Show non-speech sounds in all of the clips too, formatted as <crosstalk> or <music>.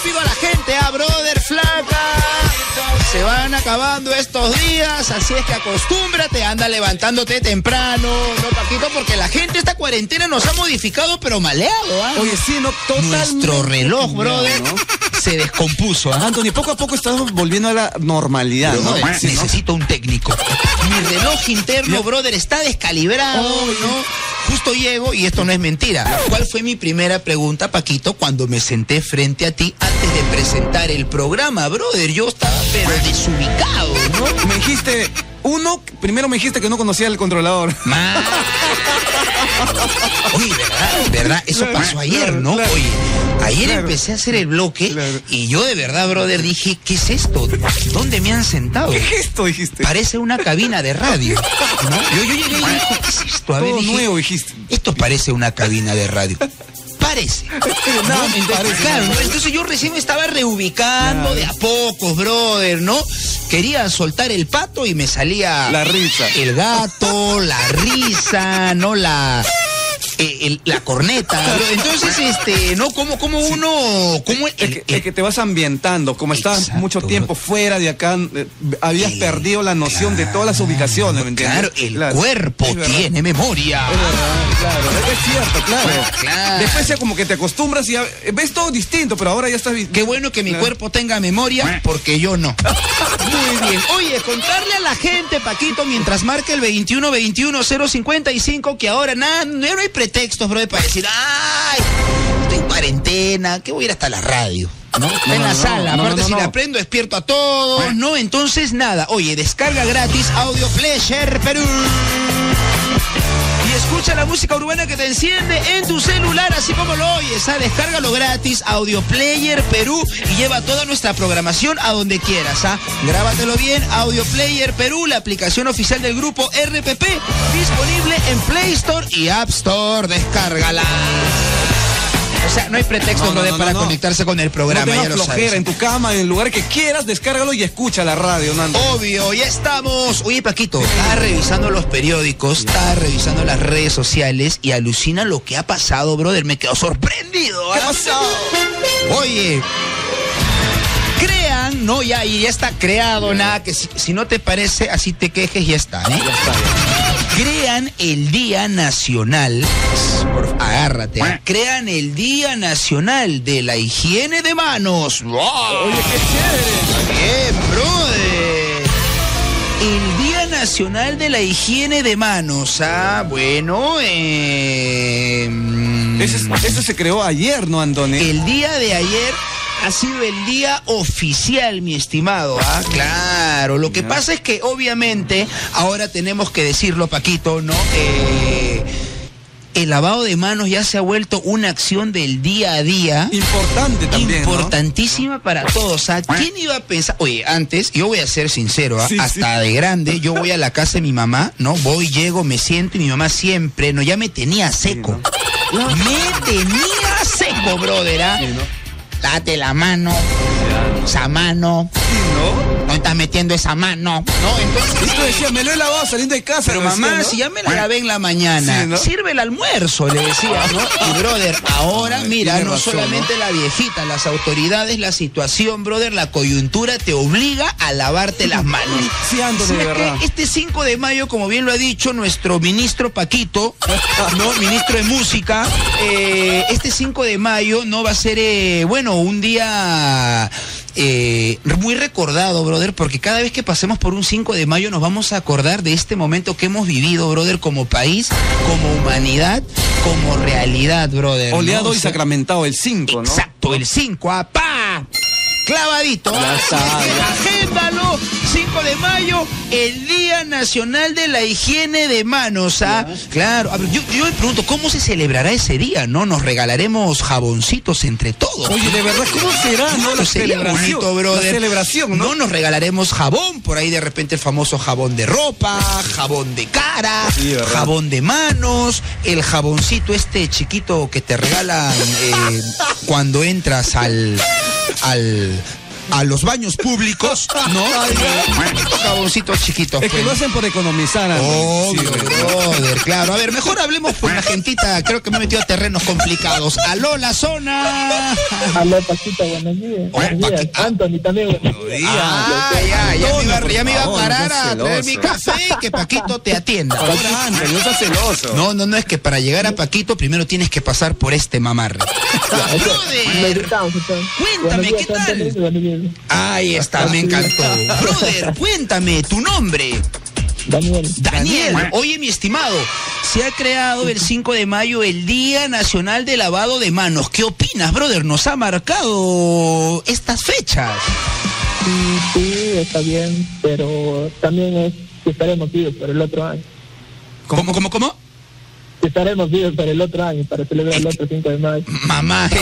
rápido a la gente, a brother flaca. Se van acabando estos días, así es que acostúmbrate, anda levantándote temprano, ¿no, Paquito? Porque la gente esta cuarentena nos ha modificado, pero maleado, ¿ah? Oye, sí, no, totalmente. Nuestro reloj, brother, ¿no? se descompuso, ¿ah? Anthony, poco a poco estamos volviendo a la normalidad, ¿no? Brother, Sí, ¿no? necesito un técnico. Mi reloj interno, brother, está descalibrado, ¿no? Justo llego y esto no es mentira. ¿Cuál fue mi primera pregunta, Paquito, cuando me senté frente a ti antes de presentar el programa, brother? Yo estaba pero desubicado, ¿no? Me dijiste, uno, primero me dijiste que no conocía el controlador. Oye, ¿verdad? ¿Verdad? Eso Claro, pasó ayer, claro, ¿no? claro. Oye, ayer empecé a hacer el bloque y yo de verdad, brother, dije, ¿qué es esto? ¿Dónde me han sentado? ¿Qué gesto dijiste? Parece una cabina de radio. ¿no? Yo, yo llegué y dije, ¿qué es esto? A ver, Todo dije, nuevo dijiste. Esto parece una cabina de radio. Parece. Nada, <laughs> ¿no? Entonces, claro. ¿no? Entonces yo recién me estaba reubicando de a pocos, brother, ¿no? Quería soltar el pato y me salía La risa. el gato, la risa, ¿no? La eh, el- la corneta. <laughs> ¿no? Entonces, este, ¿no? ¿Cómo, cómo uno, cómo el, Es que, te vas ambientando, como estás Exacto, mucho tiempo fuera de acá, eh, habías El- perdido la noción de todas las ubicaciones, ¿me entiendes? Claro, el Claro. cuerpo tiene memoria. Es verdad, claro, es cierto, claro. Claro. Después ya como que te acostumbras y ya ves todo distinto, pero ahora ya estás... Qué bueno que mi Claro. cuerpo tenga memoria, porque yo no. Muy bien. Oye, contarle a la gente, Paquito, mientras marca el 21 21 055, que ahora nada, no hay pretextos, bro, para decir, ay, estoy en cuarentena, que voy a ir hasta la radio. en la no, sala, aparte si la prendo despierto a todos, ¿no? Entonces nada, oye, descarga gratis Audio Pleasure Perú. Y escucha la música urbana que te enciende en tu celular, así como lo oyes. ¿ah? Descárgalo gratis, Audio Player Perú, y lleva toda nuestra programación a donde quieras. ¿ah? Grábatelo bien, Audio Player Perú, la aplicación oficial del grupo RPP, disponible en Play Store y App Store. Descárgala. O sea, no hay pretexto, No, no, brother, no, para no. conectarse con el No programa, tengas ya lo flojera sabes. en tu cama, en el lugar que quieras, descárgalo y escucha la radio, Nando. Obvio, ya estamos. Oye, Paquito, estaba revisando los periódicos, estaba revisando las redes sociales y alucina lo que ha pasado, brother. Me quedo sorprendido. ¿ah? Oye. Crean, no, ya, y ya está creado, nada, que si, si no te parece, así te quejes, ya está, ¿eh? Crean el Día Nacional, agárrate, crean el Día Nacional de la Higiene de Manos. ¡Wow! Oye, qué chévere. Bien, brother. El Día Nacional de la Higiene de Manos. Ah, bueno, eh, Ese, ese se creó ayer, ¿no, Andoni? el día de ayer ha sido el día oficial, mi estimado. Ah, claro. Lo que pasa es que obviamente ahora tenemos que decirlo, Paquito, ¿no? Eh, el lavado de manos ya se ha vuelto una acción del día a día. Importante también, ¿no? Importantísima para todos. ¿ah? ¿Quién iba a pensar? Oye, antes, yo voy a ser sincero, ¿ah? Sí, hasta de grande, yo voy a la casa de mi mamá, ¿no? Voy, llego, me siento y mi mamá siempre, ¿no? Ya me tenía seco. Me tenía seco, brother, ¿ah? Date la mano, esa mano, ¿no? ¿dónde estás metiendo esa mano? ¿No? Entonces. Y tú decías, me lo he lavado saliendo de casa. Pero decía, mamá, ¿no? si ya me la lavé en la mañana, Sí, ¿no? sirve el almuerzo, le decía, ¿no? <laughs> Y brother, ahora mira, no razón, solamente la viejita, las autoridades, la situación, brother, la coyuntura te obliga a lavarte las manos. Sí, de verdad. este 5 de mayo, como bien lo ha dicho nuestro ministro Paquito, <laughs> ¿no? Ministro de Música, eh, este 5 de mayo no va a ser, eh, bueno, un día eh, muy recordado, brother, porque cada vez que pasemos por un 5 de mayo nos vamos a acordar de este momento que hemos vivido, brother, como país, como humanidad, como realidad, brother. ¿no? Oleado y sacramentado el 5, ¿no? Exacto, el 5, ¡apá! Clavadito. Es que ya. Agéndalo, 5 de mayo, el Día Nacional de la Higiene de Manos. ¿ah? Claro, a ver, yo, yo me pregunto, ¿cómo se celebrará ese día? ¿No? ¿Nos regalaremos jaboncitos entre todos? Oye, de verdad, ¿cómo será, no? La sería celebración, bonito, brother. la celebración, ¿no? nos regalaremos jabón, por ahí de repente el famoso jabón de ropa, jabón de cara, jabón de manos, el jaboncito este chiquito que te regalan eh, cuando entras al al a los baños públicos, ¿no? <laughs> Jaboncitos chiquitos. Es que pues. lo hacen por economizar. Obvio, Sí, brother, claro. A ver, mejor hablemos con la gentita. Creo que me he metido a terrenos complicados. Aló, la zona. Aló, Paquita, buenos días. Buenos días. Anthony también, buenos días. Ah, ya, ya me iba, ya me iba a Por parar a traer mi café y que Paquito te atienda. Ahora antes, no seas celoso. No, no, no, es que para llegar a Paquito primero tienes que pasar por este mamarre. Brother. Cuéntame, ¿qué tal? Ahí está, me encantó. Brother, cuéntame tu nombre. Daniel. Daniel, oye mi estimado, se ha creado el 5 de mayo el Día Nacional de Lavado de Manos. ¿Qué opinas, brother? Nos ha marcado estas fechas. Sí, sí, está bien, pero también es que estaremos vivos para el otro año. ¿Cómo, cómo, cómo? Que estaremos vivos para el otro año, para celebrar el otro 5 de mayo. Mamá. <laughs>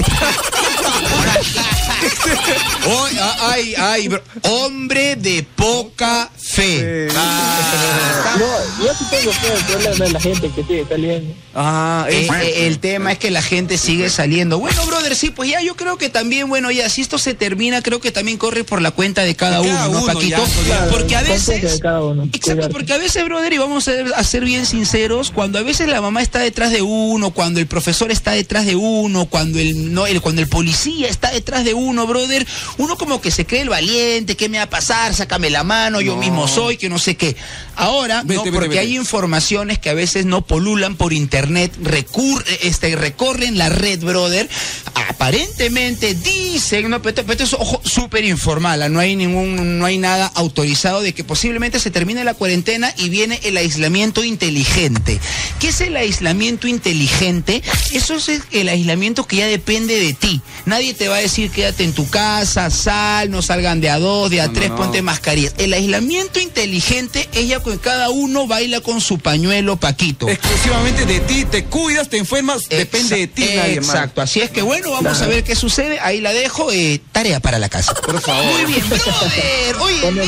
Ah, ay, ay, bro. hombre de poca fe. Ah, yo sí tengo el problema es la gente que sigue saliendo. Ah, Eh, eh, el tema es que la gente sigue saliendo. Bueno, brother, sí, pues ya yo creo que también, bueno, ya si esto se termina, creo que también corre por la cuenta de cada, De cada uno, ¿no, uno, Paquito? ya, Claro, porque a veces... de uno, Exacto, porque a veces, brother, y vamos a ser, a ser bien sinceros, cuando a veces la mamá está detrás de uno, cuando el profesor está detrás de uno, cuando el, no, el, cuando el policía está detrás de uno, brother, uno como que se cree el valiente, ¿qué me va a pasar? Sácame la mano, yo No. mismo soy, que no sé qué. Ahora, Vete, no, vete, porque hay informaciones que a veces no polulan por internet, recur- este, recorren la red, brother. Aparentemente dicen, no, pero, esto- es ojo súper informal, ¿ah? no hay ningún, no hay nada autorizado de que posiblemente se termine la cuarentena y viene el aislamiento inteligente. ¿Qué es el aislamiento inteligente? Eso es el aislamiento que ya depende de ti. Nadie te va a decir quédate en tu casa, sal, no salgan de a dos, de a No, tres, no. ponte mascarillas. El aislamiento inteligente es ya que cada uno baila con su pañuelo Paquito. exclusivamente de ti, te cuidas, te enfermas, depende de ti, nadie más. Exacto, así es que bueno, vamos a ver qué sucede. Ahí la dejo, eh, tarea para la casa. Por favor. Muy bien, brother. <laughs> Oye, mira,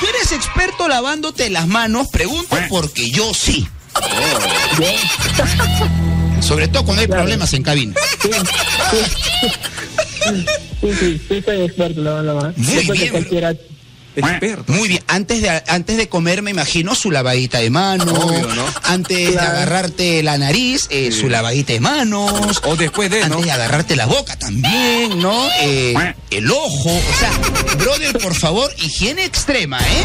tú eres experto lavándote las manos, pregunto porque yo sí. Yo, Sobre todo cuando hay Claro. problemas en cabina. sí, sí. <laughs> Sí, sí, sí, soy experto en lavar la mano. Muy bien. Experto. Muy bien, antes de, antes de comer me imagino su lavadita de manos, Obvio, ¿no? antes de agarrarte la nariz, eh, su lavadita de manos, O después de, ¿no? antes de agarrarte la boca también, ¿no? Eh, el ojo, o sea, brother, por favor, higiene extrema, ¿eh?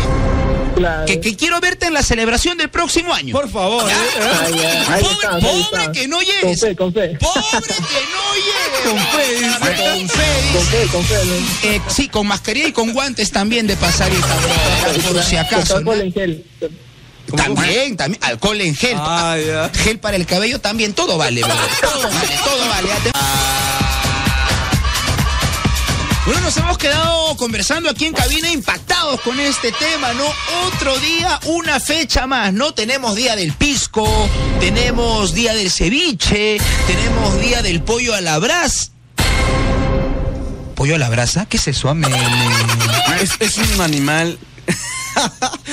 Claro. Que, que quiero verte en la celebración del próximo año. Por favor. Ya. ¿eh? Ahí Pobre- está, pobre que no Con llegues. fe, con fe. Pobre que no llegue. Con fe. Con fe, Con fe, con fe. ¿no? Eh, sí, con mascarilla y con guantes también de brother, por si acaso. Con ¿no? alcohol en gel. También, también, alcohol en gel. Ah, ya. Gel para el cabello también, todo vale, brother. <laughs> Todo vale, todo vale. Bueno, nos hemos quedado conversando aquí en cabina impactados con este tema, ¿no? Otro día, una fecha más, ¿no? Tenemos día del pisco, tenemos día del ceviche, tenemos día del pollo a la brasa. ¿Pollo a la brasa? ¿Qué es eso? Me- me- Es, es un animal. <laughs>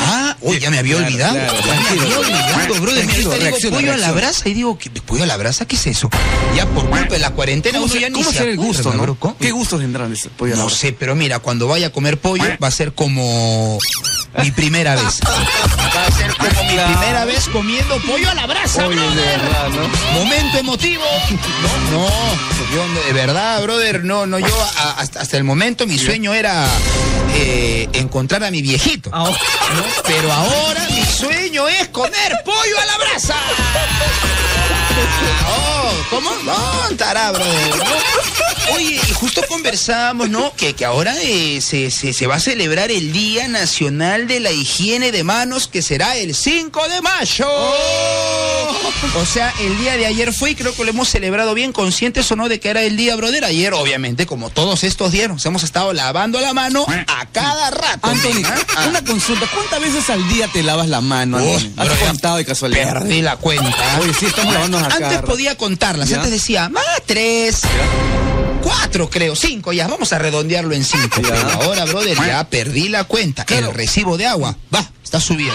Ah, uy, ya me había olvidado. claro, ya me había olvidado, brother. Digo pollo a la brasa y digo, ¿qué, ¿pollo a la brasa? ¿Qué es eso? Ya por culpa de la cuarentena ¿Cómo, uno se- ya ni cómo se será el gusto, no? ¿Qué gustos tendrán ese pollo a la No brasa? sé, pero mira, cuando vaya a comer pollo va a ser como mi primera vez. <laughs> Va a ser como mi primera vez comiendo pollo a la brasa, Oye, brother. verdad, ¿no? Momento emotivo. No, no, yo de verdad, brother, no, no, yo a- hasta, hasta el momento mi sueño era eh, encontrar a mi viejito. Ah, ¿no? Pero ahora mi sueño es comer pollo a la brasa. <laughs> Oh, ¿cómo? No. Oye, y justo conversábamos, ¿no? Que, que ahora eh, se, se, se va a celebrar el Día Nacional de la Higiene de Manos, que será el 5 de mayo. O sea, el día de ayer fue y creo que lo hemos celebrado bien, conscientes o no de que era el día, brother. Ayer, obviamente, como todos estos días, nos hemos estado lavando la mano a cada rato. Anthony, ¿ah? Una consulta. ¿Cuántas veces al día te lavas la mano, Anthony? ¿Has contado de casualidad? Perdí la cuenta. Oye, sí, estamos lavándonos acá. Antes podía contarlas, ¿Ya? antes decía, más tres, cuatro creo, cinco, ya, vamos a redondearlo en cinco. Pero ahora, brother, ya perdí la cuenta. Claro. El recibo de agua, va, está subiendo.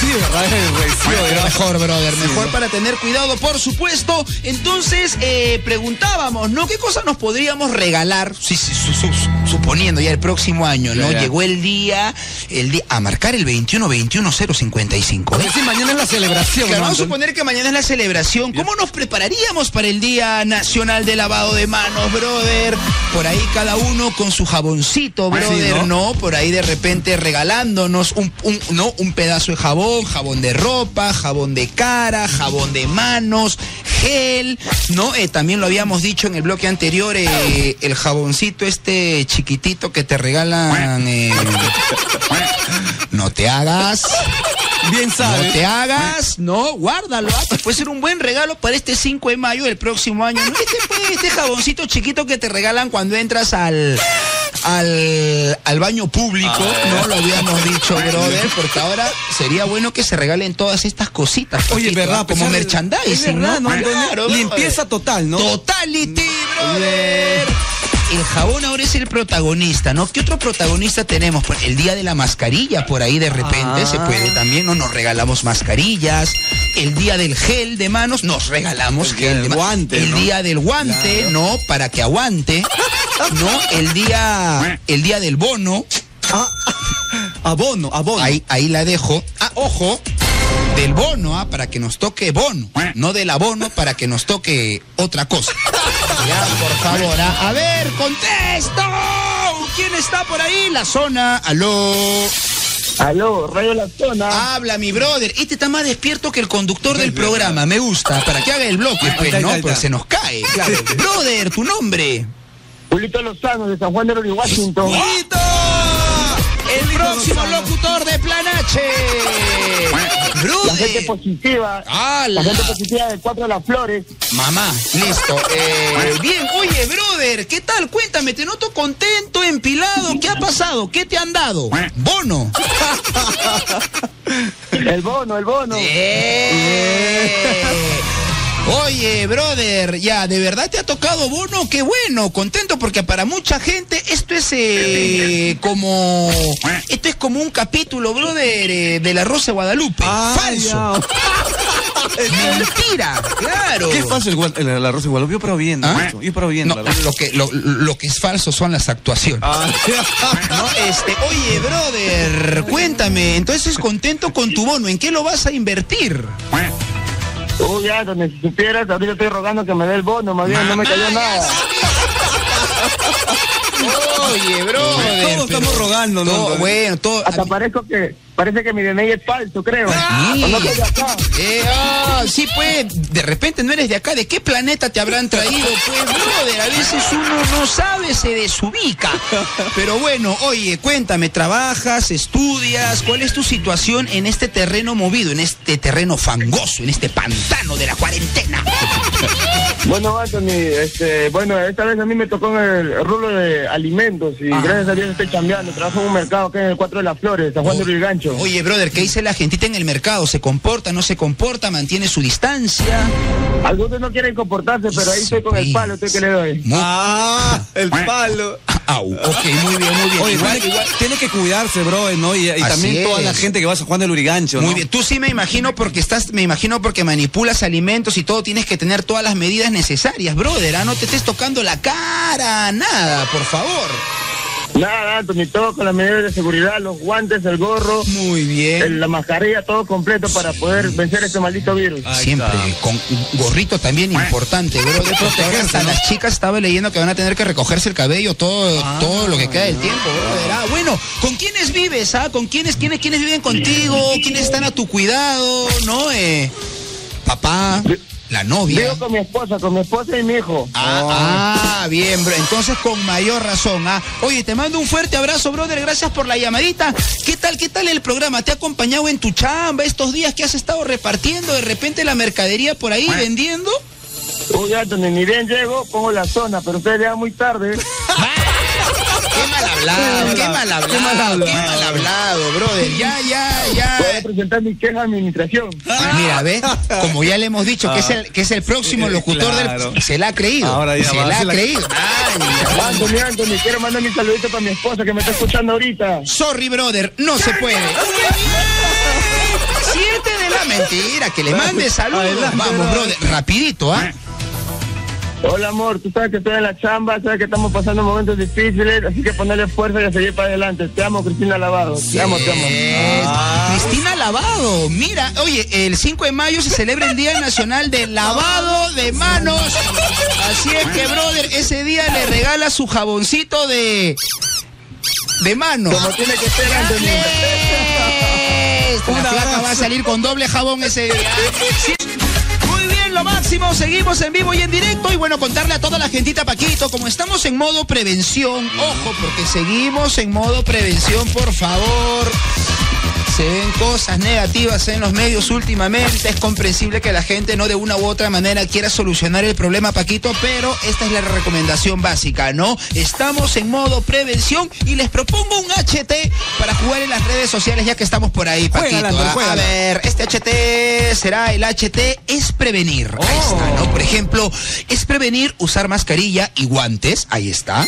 Sí, ¿verdad? mejor, brother, Sí, mejor ¿no? para tener cuidado, por supuesto. Entonces, eh, preguntábamos, ¿no? ¿Qué cosas nos podríamos regalar? Sí, sí, su- su- suponiendo ya el próximo año, ¿no? Ya, ya. Llegó el día, el día, a marcar el 21-21-055. Porque ¿eh? si mañana es la celebración, Claro, ¿no, vamos a suponer que mañana es la celebración. ¿Cómo nos prepararíamos para el Día Nacional de Lavado de Manos, brother? Por ahí cada uno con su jaboncito, Ah, sí, brother, ¿no? ¿no? Por ahí de repente regalándonos un, un- ¿no? Un pedazo de jabón, jabón de ropa, jabón de cara, jabón de manos, gel, ¿no? Eh, también lo habíamos dicho en el bloque anterior, eh, el jaboncito este chiquitito que te regalan. eh, no te hagas. Bien No te hagas, no, guárdalo. ah, puede ser un buen regalo para este 5 de mayo del próximo año. ¿no? Este, pues, este jaboncito chiquito que te regalan cuando entras al, al, al baño público, ¿no? Lo habíamos dicho, brother, porque ahora sería bueno que se regalen todas estas cositas. Oye, Paquito, ¿verdad? ah, Como merchandising, es verdad, ¿no? ¿no? Claro, Limpieza total, ¿no? Totality, brother. El jabón ahora es el protagonista, ¿no? ¿Qué otro protagonista tenemos? Pues el día de la mascarilla, por ahí de repente Ah. se puede también, ¿no? Nos regalamos mascarillas. El día del gel de manos, nos regalamos El gel del de manos. guante, El ¿no? día del guante, Claro. ¿no? Para que aguante. ¿No? El día, el día del bono. Ah, <laughs> abono, abono. Ahí, ahí la dejo. Ah, ojo. Del bono, ah, para que nos toque bono. No del abono para que nos toque otra cosa. Ya, por favor. ah. A ver, contesto. ¿Quién está por ahí? La zona. Aló. Aló, Radio La Zona. Habla, mi brother. Este está más despierto que el conductor del programa. Me gusta. Para que haga el bloque, pues, ¿no? Pues se nos cae. Claro. Brother, tu nombre. Julito Lozano de San Juan de Oro y Washington. ¡Julito! El próximo locutor de Plan H. La gente positiva. La gente positiva de Cuatro de las Flores. Mamá, listo. Eh, bien, oye, brother, ¿qué tal? Cuéntame, te noto contento, empilado. ¿Qué ha pasado? ¿Qué te han dado? Bono. El bono, el bono. Eh. Oye, brother, ya, ¿de verdad te ha tocado bono? Qué bueno, contento porque para mucha gente esto es eh, como esto es como un capítulo, brother, eh, de la Rosa de Guadalupe. Ah, Falso. <laughs> Mentira, claro. ¿Qué es falso el, el, el arroz igual? Yo pero bien, ¿Ah? Yo bien. No, lo que lo, lo que es falso son las actuaciones. Ah, No, este, oye, brother, cuéntame, entonces contento con tu bono, ¿en qué lo vas a invertir? Uy, ya, donde si supieras, ahorita estoy rogando que me dé el bono, más bien no me cayó nada. Oye, brother. Todos pero- estamos rogando, ¿no? todo- bueno, todo. Hasta parezco que, parece que mi DNI es falso, creo. No soy de acá. Eh, ah, sí, pues, de repente no eres de acá. ¿De qué planeta te habrán traído? Pues, brother, a veces uno no sabe, se desubica. Pero bueno, oye, cuéntame, ¿trabajas, estudias? ¿Cuál es tu situación en este terreno movido, en este terreno fangoso, en este pantano de la cuarentena? Bueno, Anthony, este, bueno, esta vez a mí me tocó en el rubro de alimentos y gracias a Dios estoy cambiando. Trabajo en un mercado que es en el Cuatro de las Flores, San Juan de Urigancho. Oye, brother, ¿qué dice la gentita en el mercado? ¿Se comporta, no se comporta, mantiene su distancia? Algunos no quieren comportarse, pero ahí estoy con el palo, estoy que le doy. Ah, el palo. Au, ok, muy bien, muy bien. Oye, igual, tiene, igual. tiene que cuidarse, bro, ¿no? Y, también toda la gente que va a San Juan del Urigancho, ¿no? Muy bien, tú sí me imagino porque estás, me imagino porque manipulas alimentos y todo, tienes que tener todas las medidas necesarias, brother, ¿ah? no te estés tocando la cara, nada, por favor. Nada, Anthony, todo con las medidas de seguridad, los guantes, el gorro, Muy bien. el- la mascarilla, todo completo para poder vencer este maldito virus. Ahí Siempre, está. con gorrito también importante, ahora hasta las chicas estaba leyendo que van a tener que recogerse el cabello todo, todo lo que queda del tiempo, brother. Ah, bueno, ¿con quiénes vives, ah? ¿Con quiénes, quiénes, quiénes viven contigo? ¿Quiénes están a tu cuidado, no? Eh, papá, la novia. Vivo con mi esposa, con mi esposa y mi hijo. Ah, ah, bien, bro. Entonces con mayor razón. Ah. Oye, te mando un fuerte abrazo, brother. Gracias por la llamadita. ¿Qué tal, qué tal el programa? ¿Te ha acompañado en tu chamba estos días que has estado repartiendo de repente la mercadería por ahí vendiendo? Uy, Anthony, ni bien llego, pongo la zona, pero ustedes llegan muy tarde. <laughs> Qué mal hablado, qué mal hablado, qué mal hablado, qué mal hablado, brother. Ya, ya, ya. Voy a presentar mi queja a administración. Mira, ¿ves? Como ya le hemos dicho que es el, que es el próximo Eh, locutor claro. del... Se la ha creído. Ahora ya se va, la se ha la- creído. <laughs> Ay, Anthony, Anthony, quiero mandar mi saludito para mi esposa que me está escuchando ahorita. Sorry, brother, no se puede. 7 de la mentira, que le mande saludos. Vamos, brother, rapidito, ¿ah? Hola amor, tú sabes que estoy en la chamba, sabes que estamos pasando momentos difíciles, así que ponerle fuerza y a seguir para adelante. Te amo, Cristina Lavado. Te amo, te amo. Ah. Cristina Lavado, mira, oye, el 5 de mayo se celebra el Día Nacional del Lavado de Manos. Así es que, brother, ese día le regala su jaboncito de. de mano. Como tiene que ser, Anthony. La placa va a salir con doble jabón ese día. Sí. <laughs> Lo máximo. Seguimos en vivo y en directo. Y bueno, contarle a toda la gentita, Paquito, como estamos en modo prevención, ojo, porque seguimos en modo prevención, por favor. Se ven cosas negativas en los medios últimamente. Es comprensible que la gente no de una u otra manera quiera solucionar el problema, Paquito, pero esta es la recomendación básica, ¿no? Estamos en modo prevención y les propongo un HT para jugar en las redes sociales ya que estamos por ahí, Paquito. ¿ah? A ver, este HT será el HT es prevenir. Por ejemplo, es prevenir usar mascarilla y guantes. Ahí está,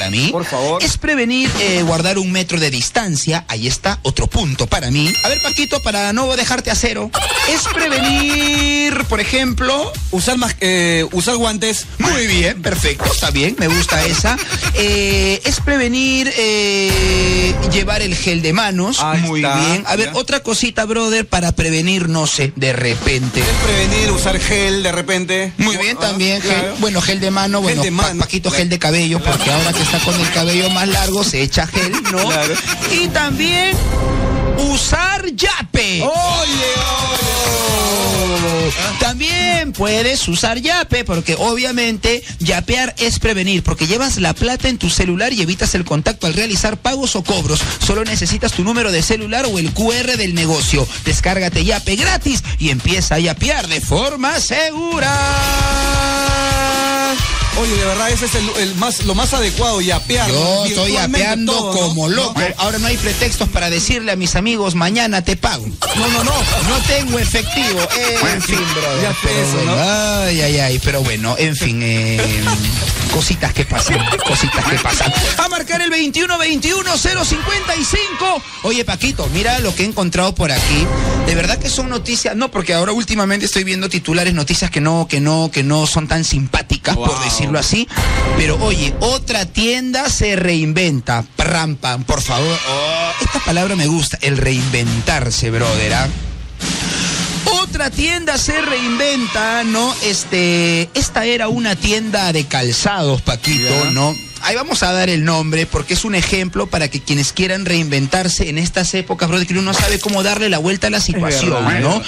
para mí. Por favor. Es prevenir eh, guardar un metro de distancia. Ahí está, otro punto para mí. A ver, Paquito, para no dejarte a cero. Es prevenir, por ejemplo. Usar, más, eh, usar guantes. Muy bien, perfecto, está bien, me gusta esa. Eh, es prevenir llevar el gel de manos. Ahí Muy está, bien. A ver, ya. otra cosita, brother, para prevenir, no sé, de repente. Es prevenir, usar gel de repente. Muy bien Ah, también, gel. Bueno, gel de mano, bueno, de mano. Paquito gel de cabello, porque ahora que está con el cabello más largo se echa gel, ¿no? Claro. Y también usar yape. También puedes usar yape, porque obviamente yapear es prevenir, porque llevas la plata en tu celular y evitas el contacto al realizar pagos o cobros. Solo necesitas tu número de celular o el QR del negocio. Descárgate yape gratis y empieza a yapear de forma segura. Oye, de verdad, ese es el, el más, lo más adecuado, yapear. Yo estoy yapeando todo, ¿no? como loco. Ahora no hay pretextos para decirle a mis amigos, mañana te pago. No, no, no. No tengo efectivo. En fin, brother. Ya Pero peso, bueno, ¿no? Ay, ay, ay. Pero bueno, en fin. eh, cositas que pasan. Cositas que pasan. A marcar el 21-21-055. Oye, Paquito, mira lo que he encontrado por aquí. De verdad que son noticias. No, porque ahora últimamente estoy viendo titulares, noticias que no, que no, que no son tan simpáticas, por Wow. Decirlo así. Pero oye, otra tienda se reinventa. Pram, pam, por favor. Oh, esta palabra me gusta, el reinventarse, brother. ¿ah? Otra tienda se reinventa, ¿no? Este, esta era una tienda de calzados, Paquito. ¿no? Ahí vamos a dar el nombre porque es un ejemplo para que quienes quieran reinventarse en estas épocas, brother, que uno no sabe cómo darle la vuelta a la situación, verdad, ¿no?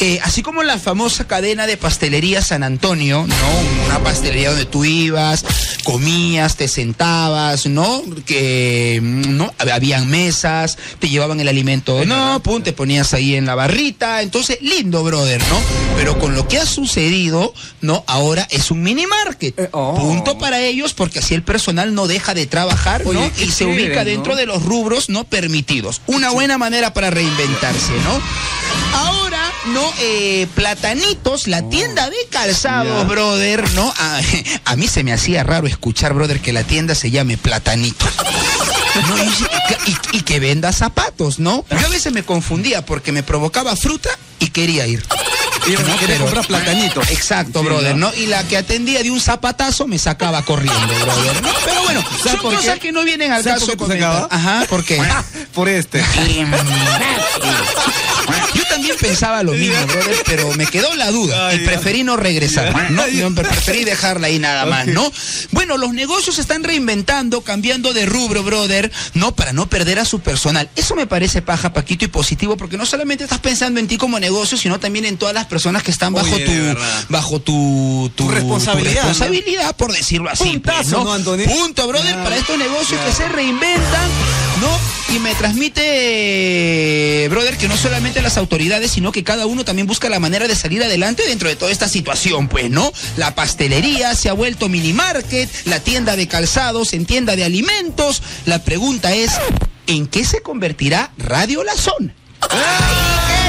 Eh, así como la famosa cadena de pastelería San Antonio, ¿no? Una pastelería donde tú ibas, comías, te sentabas, ¿no? Que, mm, ¿no? Habían mesas, te llevaban el alimento, no, pum, te ponías ahí en la barrita, entonces, lindo, brother, ¿no? Pero con lo que ha sucedido, ¿no? Ahora es un mini market. Eh, oh. Punto para ellos, porque así el personal no deja de trabajar, ¿no? Oye, Y se chévere, ubica ¿no? dentro de los rubros no permitidos. Una buena manera para reinventarse, ¿no? Ahora, ¿no? Eh, Platanitos, la tienda de calzados, brother, ¿no? A, a mí se me hacía raro escuchar, brother, que la tienda se llame Platanitos. No, y, y- y que venda zapatos, ¿no? Yo a veces me confundía porque me provocaba fruta y quería ir. Y yo No, quería comprar platanitos. Exacto, Sí, brother, ¿no? Y la que atendía de un zapatazo me sacaba corriendo, brother. ¿no? Pero bueno, son ¿Sabes por cosas qué? que no vienen al ¿Sabes caso. por qué? Ajá, ¿por qué? <laughs> Por este. <laughs> Yo también pensaba lo mismo, <laughs> brother, pero me quedó la duda y preferí no regresar. No, preferí dejarla ahí nada más. ¿no? Bueno, los negocios se están reinventando, cambiando de rubro, brother, ¿no? Para no perder a su personal. Eso me parece paja, Paquito, y positivo, porque no solamente estás pensando en ti como negocio, sino también en todas las personas que están bajo Oye, tu, bajo tu, tu, Tu responsabilidad, tu ¿no? responsabilidad, por decirlo así. Puntazo, pues, ¿no? ¿no, Anthony? Punto, brother, Claro. para estos negocios que se reinventan, ¿no? Y me transmite, brother, que no solamente las autoridades, sino que cada uno también busca la manera de salir adelante dentro de toda esta situación, pues, ¿no? La pastelería se ha vuelto mini market, la tienda de calzados en tienda de alimentos. La pregunta es, ¿en qué se convertirá Radio La Zona? Quería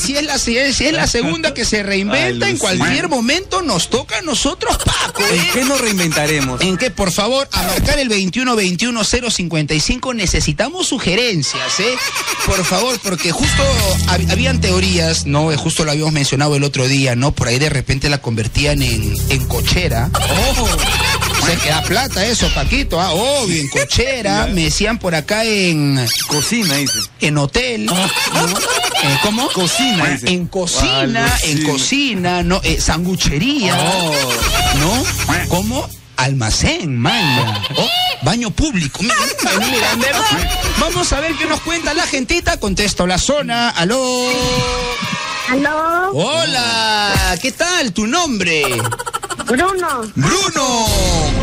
si es la, si es, si es la segunda que se reinventa, en cualquier momento nos toca a nosotros, Paco. ¿En ¿eh? qué nos reinventaremos? En que, por favor, a marcar el 21-21-055 necesitamos sugerencias, ¿eh? Por favor, porque justo hab- habían teorías, ¿no? Eh, Justo lo habíamos mencionado el otro día, ¿no? Por ahí de repente la convertían en, en cochera. Oh, Que da plata eso, Paquito, ah, obvio, en cochera. <laughs> Me decían por acá en, cocina, dice. en hotel. ¿no? Eh, ¿Cómo? Cocina, dice. En cocina, Ah, en cocina, ¿no? Eh, sanguchería, Oh. ¿no? ¿Cómo? Almacén, manga. Oh, baño público. Mira, mira, mira, en verdad. <laughs> Vamos a ver qué nos cuenta la gentita. Contesto la zona. Aló. Aló, Hola. ¿Qué tal? ¿Tu nombre? Bruno. Bruno.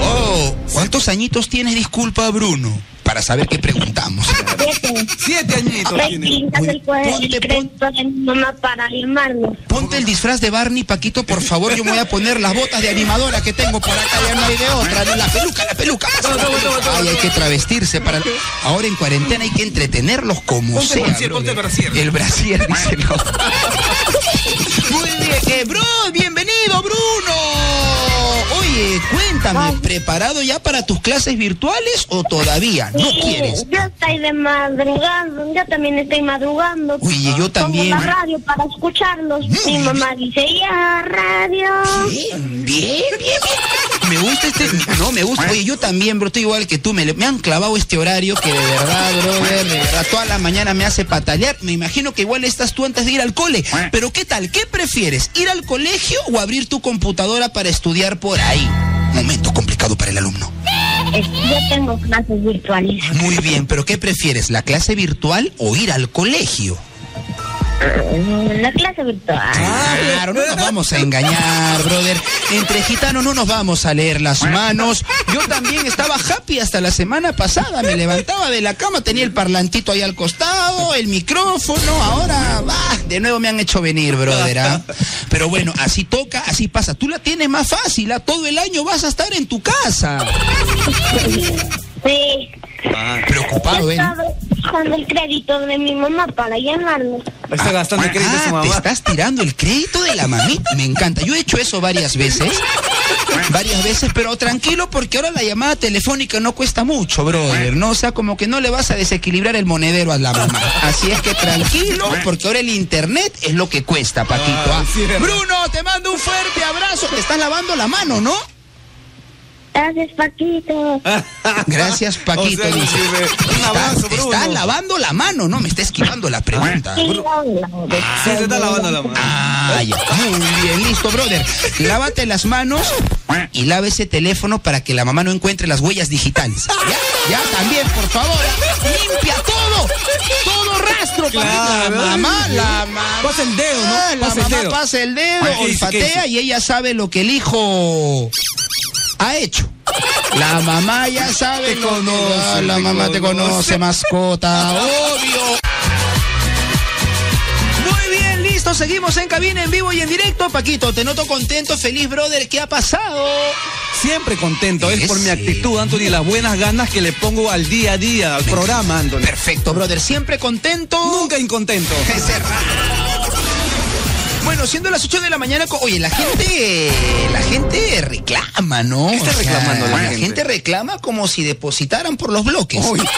Oh, ¿cuántos añitos tienes? Disculpa, Bruno. Para saber qué preguntamos. Siete. Siete añitos Ponte, mi mamá para. Ponte el disfraz de Barney, Paquito, por favor. Yo me voy a poner las botas de animadora que tengo por acá, ya no hay de otra. La peluca, la peluca. Ay, hay que travestirse para. Ahora en cuarentena hay que entretenerlos como Ponte sea. el brasier, ponte el brasier. El brasier, dice, no. <laughs> Muy bien, eh, bro, bienvenido, Bruno. Oye, cuéntame, ¿preparado ya para tus clases virtuales o todavía? No Sí, quieres. Yo estoy de madrugando, yo también estoy madrugando. Oye, yo también. Pongo la radio para escucharlos. Mi mamá dice, ya, radio. Bien, bien, bien, bien. Me gusta este. No, me gusta. Oye, yo también, bro, estoy igual que tú. Me han clavado este horario que de verdad, brother, de verdad, toda la mañana me hace patalear. Me imagino que igual estás tú antes de ir al cole. Pero, ¿qué tal? ¿Qué prefieres? ¿Ir al colegio o abrir tu computadora para estudiar por ahí? Momento complicado para el alumno. Yo tengo clases virtuales. Muy bien, pero ¿qué prefieres? ¿La clase virtual o ir al colegio? Mm, La clase virtual. Claro, no nos vamos a engañar, brother. Entre gitanos no nos vamos a leer las manos. Yo también estaba happy hasta la semana pasada. Me levantaba de la cama, tenía el parlantito ahí al costado, el micrófono. Ahora, bah, de nuevo me han hecho venir, brother. ¿ah? Pero bueno, así toca, así pasa. Tú la tienes más fácil. ¿ah? Todo el año vas a estar en tu casa. Sí. Preocupado, ¿eh? Usando el crédito de mi mamá para llamarlo. Está gastando el crédito de su Ah, te estás tirando el crédito de la mamita. Me encanta. Yo he hecho eso varias veces. Varias veces, pero tranquilo porque ahora la llamada telefónica no cuesta mucho, brother. No, o sea, como que no le vas a desequilibrar el monedero a la mamá. Así es que tranquilo porque ahora el internet es lo que cuesta, Paquito. ¿ah? verdad. Bruno, te mando un fuerte abrazo. Te estás lavando la mano, ¿no? Gracias, Paquito. <laughs> Gracias, Paquito. O sea, dice. sí, me- un abrazo, te Bruno. estás lavando la mano, ¿no? Me está esquivando la pregunta. Sí, Bru- hola. Sí, se está lavando la mano. Ah, ya. Muy bien, listo, brother. Lávate las manos y lava ese teléfono para que la mamá no encuentre las huellas digitales. Ya, ya también, por favor. Limpia todo. Todo rastro. Claro. La mamá, la mamá. Pasa el dedo, ¿no? La Pasa el mamá dedo. pasa el dedo, ¿Qué dice? ¿Qué olfatea y ella sabe lo que el hijo ha hecho. La mamá ya sabe Te conoce, la te mamá te conoce. mascota, obvio. Muy bien, listo, seguimos en cabina en vivo y en directo. Paquito, te noto contento, feliz, brother. ¿Qué ha pasado? Siempre contento, es por mi actitud, Anthony, las buenas ganas que le pongo al día a día, al programa, Anthony. Perfecto, brother. Siempre contento. Nunca incontento. Bueno, siendo las 8 de la mañana, oye, la gente, la gente reclama, ¿no? ¿Qué está O sea, reclamando la gente? gente reclama como si depositaran por los bloques. Uy. <laughs>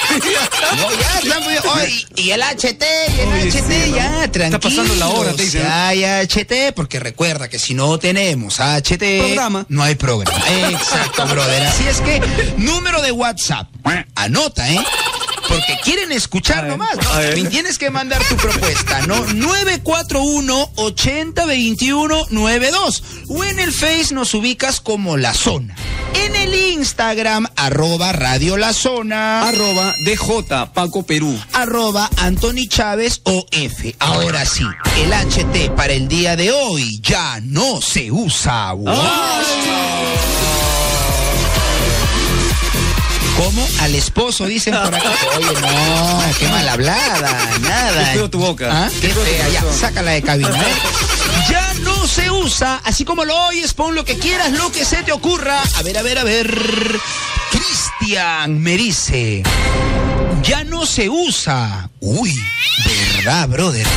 No, ya, oye, y el HT, y el Oye, HT, sí, ¿no? ya, tranquilo. pasando la hora, te dicen. Hay HT, porque recuerda que si no tenemos HT, Programa. no hay programa. Exacto, brother. Así es que, número de WhatsApp, <laughs> anota, ¿eh? Porque quieren escuchar nomás, tienes que mandar tu propuesta, ¿no? 941 80 21 92 o en el Face nos ubicas como La Zona. En el Instagram, arroba Radio La Zona. Arroba DJ Paco Perú. arroba Anthony Chávez OF. Ahora sí, el HT para el día de hoy ya no se usa. ¿Cómo? Al esposo dicen por acá. <laughs> Oye, no, qué mal hablada, nada. Qué tu boca. ¿Ah? Qué Qué fea, ya, sácala de cabina. ¿eh? <laughs> Ya no se usa, así como lo oyes, pon lo que quieras, lo que se te ocurra. A ver, a ver, a ver. Cristian me dice. Ya no se usa. Uy, verdad, brother.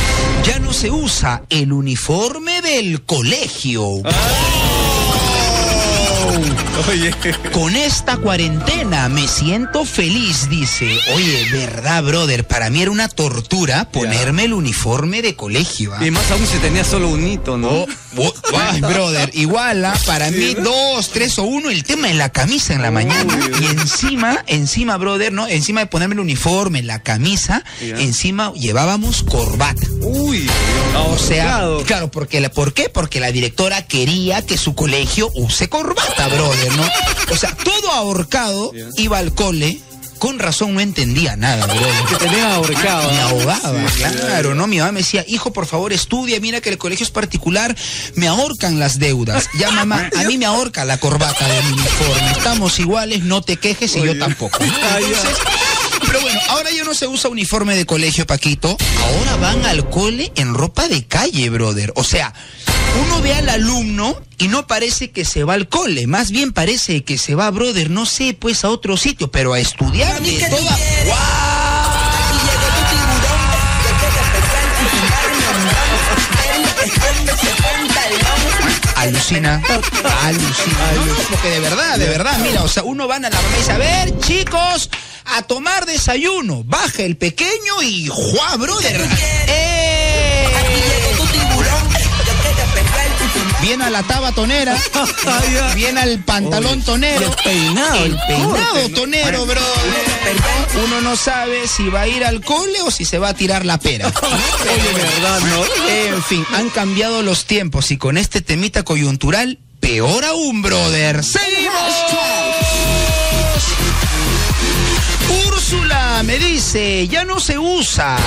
Ya no se usa el uniforme del colegio. Oye. Con esta cuarentena me siento feliz, dice. Oye, verdad, brother, para mí era una tortura ponerme el uniforme de colegio. ¿ah? Y más aún si tenía solo un hito, ¿no? Oh, oh, ay, brother, igual, ¿ah? para mí dos, tres o uno, el tema de la camisa en la mañana. Y encima, encima, brother, ¿no? Encima de ponerme el uniforme, la camisa, Ya. encima llevábamos corbata. Uy. O sea, ahorcado. claro, porque la, ¿por qué? Porque la directora quería que su colegio use corbata, brother, ¿no? O sea, todo ahorcado, iba al cole, con razón no entendía nada, brother. Que tenía ahorcado. Me ahogaba, Sí, claro, ¿no? Mi mamá me decía, hijo, por favor, estudia, mira que el colegio es particular, me ahorcan las deudas. Ya, mamá, a mí me ahorca la corbata del uniforme. Estamos iguales, no te quejes y yo tampoco. <laughs> Entonces, pero bueno, ahora ya no se usa uniforme de colegio, Paquito. Ahora van al cole en ropa de calle, brother. O sea, uno ve al alumno y no parece que se va al cole, más bien parece que se va, brother, no sé, pues a otro sitio, pero a estudiar de toda... Alucina, alucina. No, no, porque de verdad, de verdad, mira, o sea, uno va a la dice, a ver, chicos, a tomar desayuno. Baja el pequeño y ¡juá, brother! Viene a la taba tonera, <laughs> viene al pantalón tonero, el peinado, el peinado tonero, bro. Uno no sabe si va a ir al cole o si se va a tirar la pera. <laughs> Oye, verdad, ¿no? En fin, han cambiado los tiempos y con este temita coyuntural, peor aún, brother. ¡Seguimos! Me dice, ya no se usa,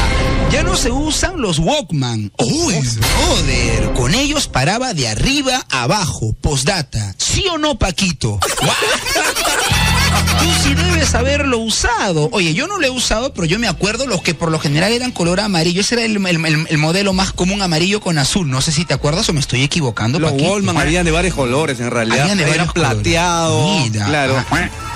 ya no se usan los Walkman. Uy, brother, con ellos paraba de arriba a abajo, postdata. ¿Sí o no, Paquito? <laughs> Tú sí debes haberlo usado. Oye, yo no lo he usado, pero yo me acuerdo los que por lo general eran color amarillo. Ese era el, el- el- el modelo más común amarillo con azul. No sé si te acuerdas o me estoy equivocando. Los. Wallman habían de varios colores, en realidad. Habían de varios plateado. Mira. Claro.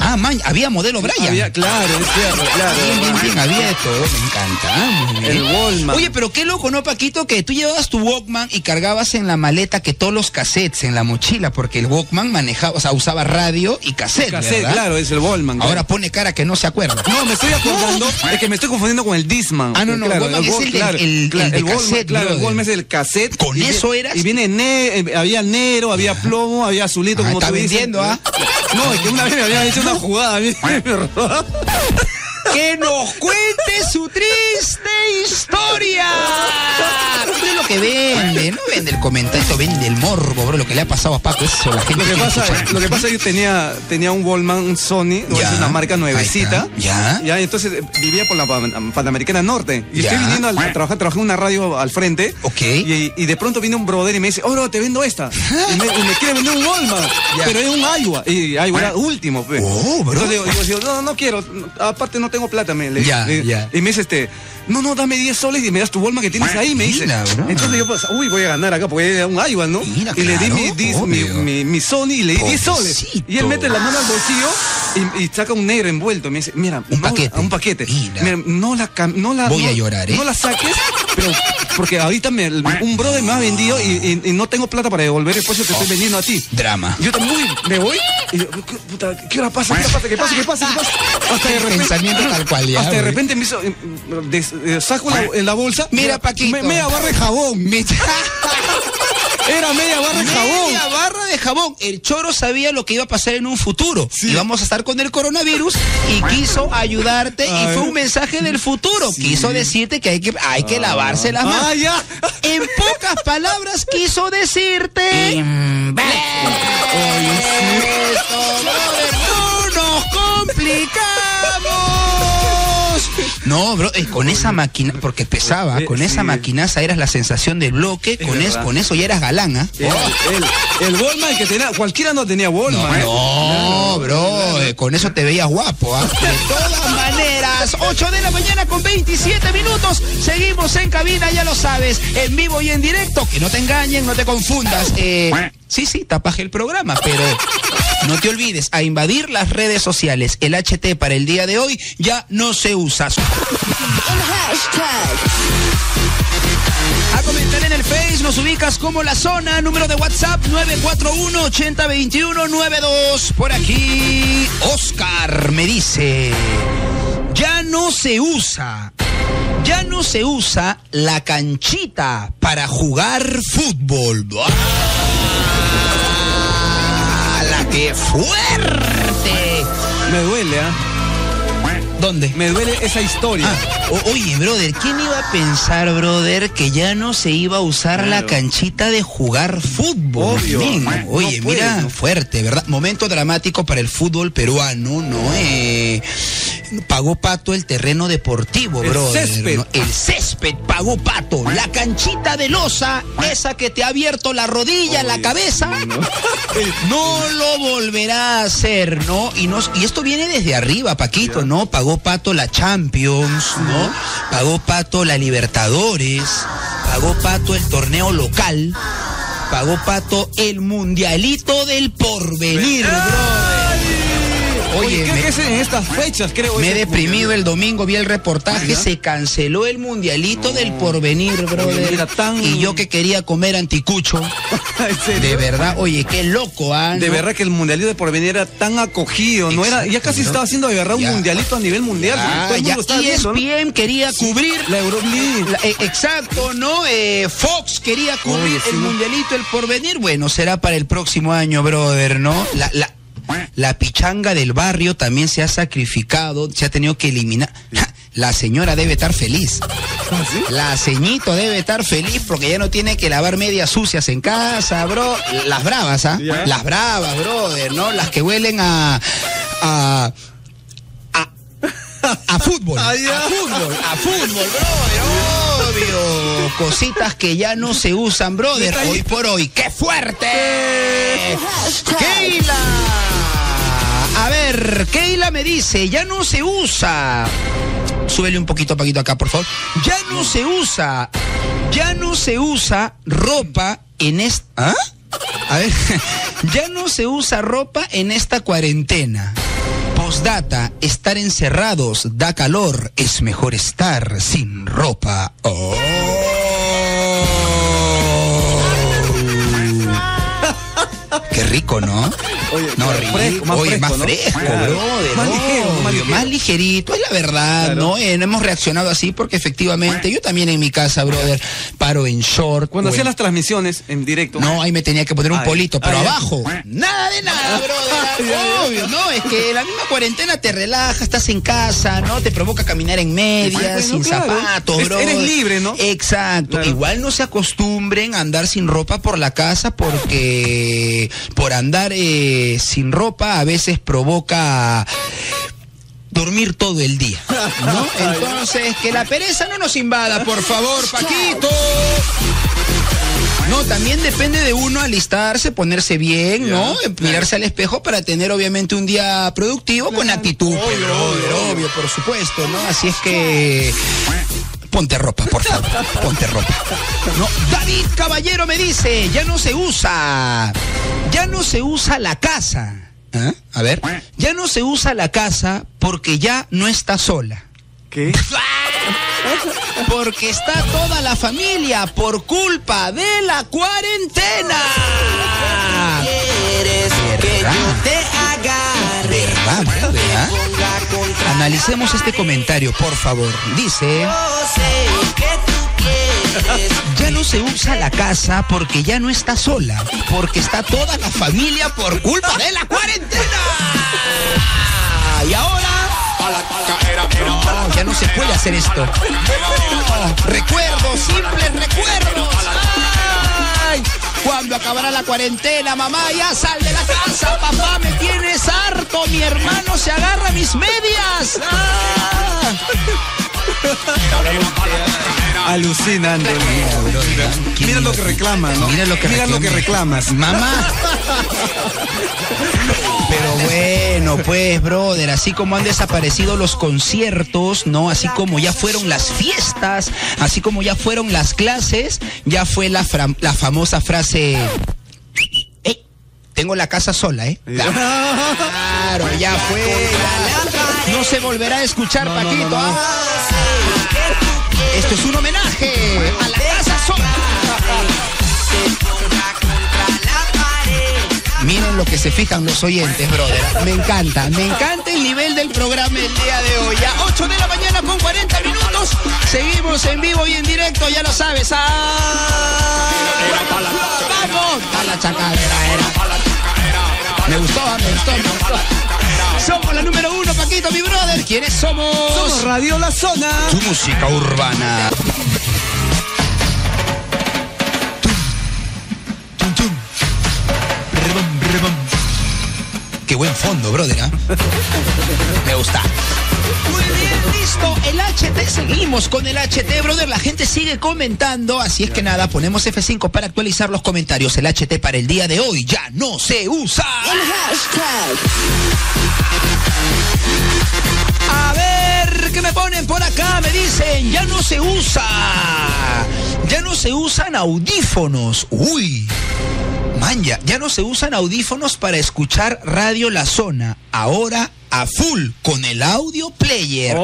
Ah, man, había modelo Brian. Había, claro, es cierto, claro. Bien, bien, bien, había de todo, me encanta. El Walkman. Oye, pero qué loco, ¿no, Paquito? Que tú llevabas tu Walkman y cargabas en la maleta que todos los cassettes en la mochila, porque el Walkman manejaba, o sea, usaba radio y cassette, Cassette, ¿verdad? claro, es el Wallman. Ahora pone cara que no se acuerda. No, me estoy acordando de que me estoy confundiendo con el Disman. Ah, no, no, claro, Walkman es el claro, el- el claro, cassette, Claro, el es el cassette. ¿Con y eso eras? Y viene ne eh, había negro, había plomo, había azulito, Ah, como está tú dices. vendiendo, ¿ah? No, es que una vez me habían hecho una jugada. a mí me <laughs> robaba. que nos cuente su triste historia. Esto es lo que vende, no vende el comentario, vende el morbo, bro, lo que le ha pasado a Paco, eso la gente Lo que pasa, lo que pasa es que yo tenía, tenía un Wallman, un Sony, no, Ya, es una marca nuevecita. está, ya. entonces eh, vivía por la Pan- Panamericana Norte. Y Ya. estoy viniendo al- a trabajar, trabajé en una radio al frente. Ok. Y, y de pronto viene un brother y me dice, oh, bro, te vendo esta. Y me, y me quiere vender un Wallman. <laughs> Ya. Pero es un Iowa. Y Iowa era último, pe. Oh, bro. Entonces digo, yo digo, no, no quiero. Aparte no tengo plata, me le- Ya, le- ya. Y me dice este. No, no, dame 10 soles y me das tu Wallman que tienes ahí, me dice. Entonces yo pues, uy, voy a ganar acá porque era un Iowa, ¿no? Mira, y le di claro, mi, dis- mi, mi, mi Sony y le di 10 soles. Y él mete la mano al bolsillo y, y saca un negro envuelto. Me dice, mira, Un no- paquete. Un paquete. Mira. no la no la Voy no- a llorar, ¿eh? No la saques, pero porque ahorita me- un brother me ha vendido y, y- y no tengo plata para devolver el precio que estoy vendiendo a ti. Drama. Yo también me voy y yo, ¿qué, puta, ¿qué hora pasa? ¿Qué hora pasa? ¿Qué pasa? ¿Qué pasa? ¿Qué pasa? Hasta de <laughs> repente, Pensamiento tal cual, ya, hasta de repente me hizo, eh, des- eh, saco la, en la bolsa. Mira, Paquito. me- media barra de jabón. <laughs> Era media barra de jabón. Media barra de jabón. El choro sabía lo que iba a pasar en un futuro. Íbamos a estar con el coronavirus y quiso ayudarte y fue un mensaje del futuro. Quiso decirte que hay que, hay que lavarse las manos. Ah, ya. En pocas palabras quiso decirte. "Imbécil". Esto, <laughs> no nos complicamos. No, bro, eh, con esa máquina, porque pesaba, con esa maquinaza eras la sensación del bloque, con, es, con eso ya eras galán, ¿ah? El, el, el que tenía, cualquiera no tenía Wallman. ¿eh? No, bro, eh, con eso te veías guapo, ¿ah? De todas maneras, 8 de la mañana con 27 minutos. Seguimos en cabina, ya lo sabes, en vivo y en directo. Que no te engañen, no te confundas. Eh, sí, sí, tapaje el programa, pero No te olvides, a invadir las redes sociales. El HT para el día de hoy ya no se usa. A comentar en el Face nos ubicas como la zona, número de WhatsApp 941-8021-92. Por aquí, Oscar me dice, ya no se usa, ya no se usa la canchita para jugar fútbol. ¡Ah! ¡La que fuerte! Me duele, ¿ah? ¿Dónde? Me duele esa historia. Ah, oye, brother, ¿quién iba a pensar, brother, que ya no se iba a usar la canchita de jugar fútbol? Obvio. Men, No oye, mira, fuerte, ¿verdad? Momento dramático para el fútbol peruano, ¿no? Eh, pagó pato el terreno deportivo, El brother. césped. ¿no? El césped pagó pato. La canchita de losa, esa que te ha abierto la rodilla, la cabeza, <laughs> no lo volverá a hacer, ¿no? Y, nos, y esto viene desde arriba, Paquito, ¿no? Pagó pato la Champions, ¿no? Pagó pato la Libertadores, pagó pato el torneo local, pagó pato el mundialito del porvenir, brother. Oye, Oye, creo me- que es en estas fechas, creo. me he deprimido el domingo, vi el reportaje, ¿Ya? se canceló el mundialito del porvenir, brother. tan- Y yo que quería comer anticucho, <laughs> de verdad, oye, qué loco, ¿ah? De verdad que el mundialito de porvenir era tan acogido, no era, ya casi ¿no? estaba haciendo de verdad un Ya. mundialito a nivel mundial. Ah, todo el ya mundo ¿no? ESPN quería cubrir La Euroleague. la- eh, exacto, ¿no? Eh, Fox quería cubrir Oye, el mundialito, el porvenir. Bueno, será para el próximo año, brother, ¿no? La, la, la pichanga del barrio también se ha sacrificado, se ha tenido que eliminar. La señora debe estar feliz. La ceñito debe estar feliz porque ya no tiene que lavar medias sucias en casa, bro. Las bravas, ¿ah? Las bravas, brother, ¿no? Las que huelen a. a, a <laughs> fútbol. A fútbol, a fútbol, brother, obvio. Cositas que ya no se usan, brother, hoy por hoy. ¡Qué fuerte! Keila. A ver, Keila me dice, ya no se usa. Súbele un poquito, Paquito, acá, por favor. Ya no se usa, ya no se usa ropa en esta... ¿Ah? A ver, <laughs> ya no se usa ropa en esta cuarentena. Postdata, estar encerrados da calor, es mejor estar sin ropa. Oh. <laughs> Qué rico, ¿no? Oye, no, más rico, fresco, más oye, fresco, más fresco, brother, Más ligero, más ligero. más ligerito, es la verdad, Claro. ¿no? Eh, no hemos reaccionado así porque efectivamente yo también en mi casa, brother, paro en short. Cuando en- las transmisiones en directo. no, ahí me tenía que poner un Ay, polito, pero ay, abajo, nada de nada, <laughs> brother. Obvio, ¿no? Es que la misma cuarentena te relaja, estás en casa, ¿no? Te provoca caminar en medias, Bueno, sin claro. zapatos, Es- bro. eres libre, ¿no? Exacto. Claro. Igual no se acostumbren a andar sin ropa por la casa porque por andar eh, sin ropa a veces provoca dormir todo el día, ¿no? <laughs> Entonces, que la pereza no nos invada, por favor, Paquito. No, también depende de uno alistarse, ponerse bien, ¿no? Mirarse al espejo para tener obviamente un día productivo con actitud. brother, obvio, por supuesto, ¿no? Así es que ponte ropa, por favor, ponte ropa. No, David Caballero me dice, ya no se usa, ya no se usa la casa. ¿Ah? A ver, ya no se usa la casa porque ya no está sola. ¿Qué? <laughs> Porque está toda la familia por culpa de la cuarentena. quieres que yo te agarre. ¿Verdad, verdad? Analicemos este comentario, por favor. Dice, ya no se usa la casa porque ya no está sola, porque está toda la familia por culpa de la cuarentena. Y ahora... Ya no se puede hacer esto. Recuerdos, simples recuerdos. Ay, cuando acabará la cuarentena, mamá, ya sal de la casa, papá, me tienes harto, mi hermano se agarra a mis medias. Ah. Alucinante. ¿Quién Mira lo que reclama, ¿no? Mira lo que Mira lo que reclama. reclamas. Mamá. <laughs> Pero bueno, pues, brother, así como han desaparecido los conciertos, ¿no? Así como ya fueron las fiestas, así como ya fueron las clases, ya fue la, famosa frase. "Ey, tengo la casa sola, ¿eh? Claro, <laughs> ya fue. No se volverá a escuchar, Paquito. Ah, Esto es un homenaje a la casa sola. Miren lo que se fijan los oyentes, brother. Me encanta, me encanta el nivel del programa el día de hoy. A 8 de la mañana con 40 minutos. Seguimos en vivo y en directo, ya lo sabes. ¡Ah! ¡Vamos! A la chacadera era. Me gustó, me gustó, me gustó. Somos la número uno, Paquito, mi brother. ¿Quiénes somos? Somos Radio La Zona. Tu música urbana. Qué buen fondo, brother. ¿ah? Me gusta. Muy bien, listo. El HT, seguimos con el HT, brother. La gente sigue comentando. Así es que nada, ponemos F5 para actualizar los comentarios. El HT para el día de hoy ya no se usa. A ver, ¿qué me ponen por acá? Me dicen, ya no se usa. Ya no se usan audífonos. Uy. Manja, ya no se usan audífonos para escuchar Radio La Zona. Ahora a full con el audio player.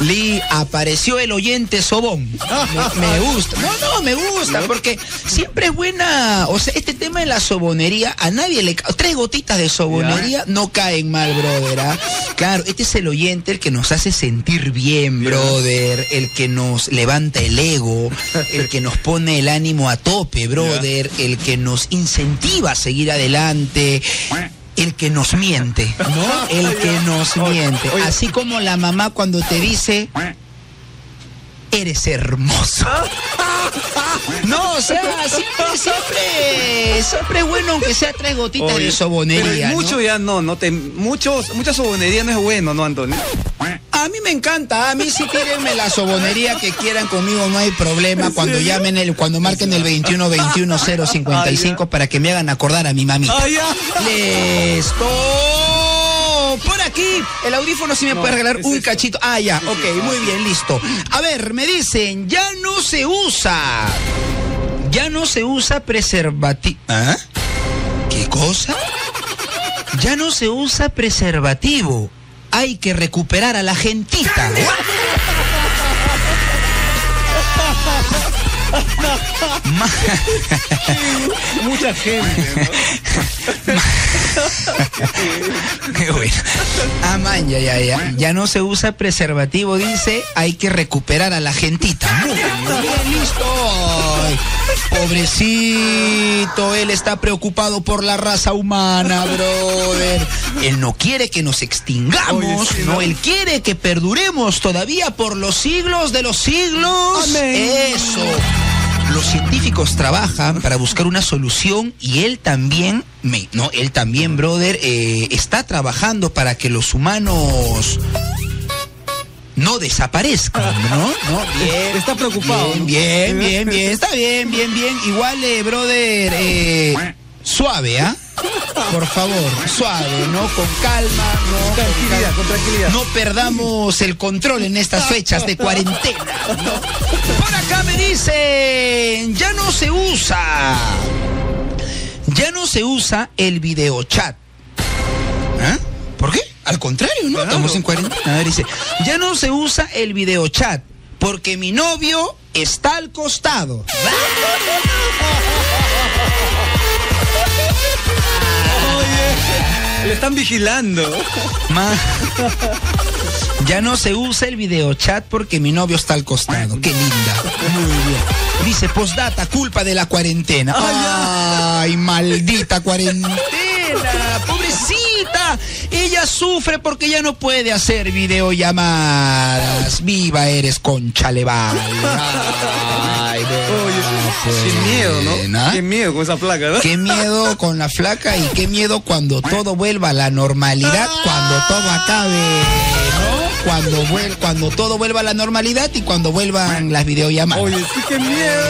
Lee, apareció el oyente Sobón. Me, me gusta. No, no, me gusta, porque siempre es buena. O sea, este tema de la sobonería, a nadie le Tres gotitas de sobonería no caen mal, brother. ¿ah? Claro, este es el oyente el que nos hace sentir bien, brother. El que nos levanta el ego, el que nos pone el ánimo a tope, brother. El que nos incentiva a seguir adelante. El que nos miente, ¿no? <laughs> El que nos miente. Así como la mamá cuando te dice, eres hermoso. <laughs> No, o sea, siempre, <laughs> siempre, siempre es bueno aunque sea tres gotitas de sobonería. pero ¿no? mucho ya no, no te, muchos, mucha sobonería no es bueno, ¿no, Antonio? A mí me encanta, a mí sí tírenme la sobonería que quieran conmigo, no hay problema. Cuando llamen el, cuando marquen el 21 21 055 para que me hagan acordar a mi mamita. Ah, <laughs> Por aquí, el audífono sí me puede regalar un cachito. Ah, ya, ok, muy bien, listo. A ver, me dicen, ya no se usa. Ya no se usa preservativo. ¿Ah? ¿Qué cosa? Ya no se usa preservativo. Hay que recuperar a la gentita. <laughs> Mucha gente. <laughs> Qué bueno. Ah, man, ya, ya, ya. Ya no se usa preservativo, dice. Hay que recuperar a la gentita. Muy bien, listo. Pobrecito, él está preocupado por la raza humana, brother. Él no quiere que nos extingamos, Oye, sí, no, ¿no? él quiere que perduremos todavía por los siglos de los siglos. Amén. Eso. Los científicos trabajan para buscar una solución y él también, me, no, él también, brother, eh, está trabajando para que los humanos no desaparezcan, ¿no? ¿No? Bien. Está preocupado, Bien, bien, bien, <laughs> bien, está bien, bien, bien. Igual, eh, brother, eh, suave, ¿ah? Por favor, suave, ¿no? Con calma, ¿no? Con Tranquilidad, con tranquilidad. No perdamos el control en estas fechas de cuarentena. ¿no? Por acá me dicen, ya no se usa. Ya no se usa el videochat. ¿Ah? ¿Por qué? Al contrario, ¿no? Estamos en cuarentena. A ver, dice, ya no se usa el videochat porque mi novio está al costado. <laughs> Le están vigilando. Ma- Ya no se usa el videochat porque mi novio está al costado. Qué linda. Muy bien. Dice, postdata, culpa de la cuarentena. Ay, maldita cuarentena. Ella sufre porque ya no puede hacer videollamadas. Viva eres concha leval. <laughs> Ay, qué miedo, ¿no? Qué miedo con esa placa, ¿no? Qué miedo con la flaca y qué miedo cuando todo vuelva a la normalidad, cuando todo acabe, ¿no? Cuando, vuel- cuando todo vuelva a la normalidad y cuando vuelvan las videollamadas. Oye, sí, qué miedo.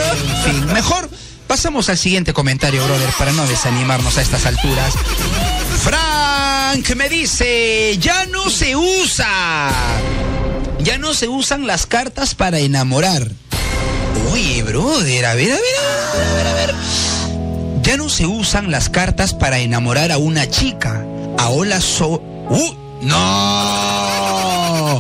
En fin, mejor pasamos al siguiente comentario, brother, para no desanimarnos a estas alturas. Frank me dice, ya no se usa. Ya no se usan las cartas para enamorar. Oye, brother, a ver, a ver, a ver, a ver. Ya no se usan las cartas para enamorar a una chica. Ahora so... ¡Uh! ¡No!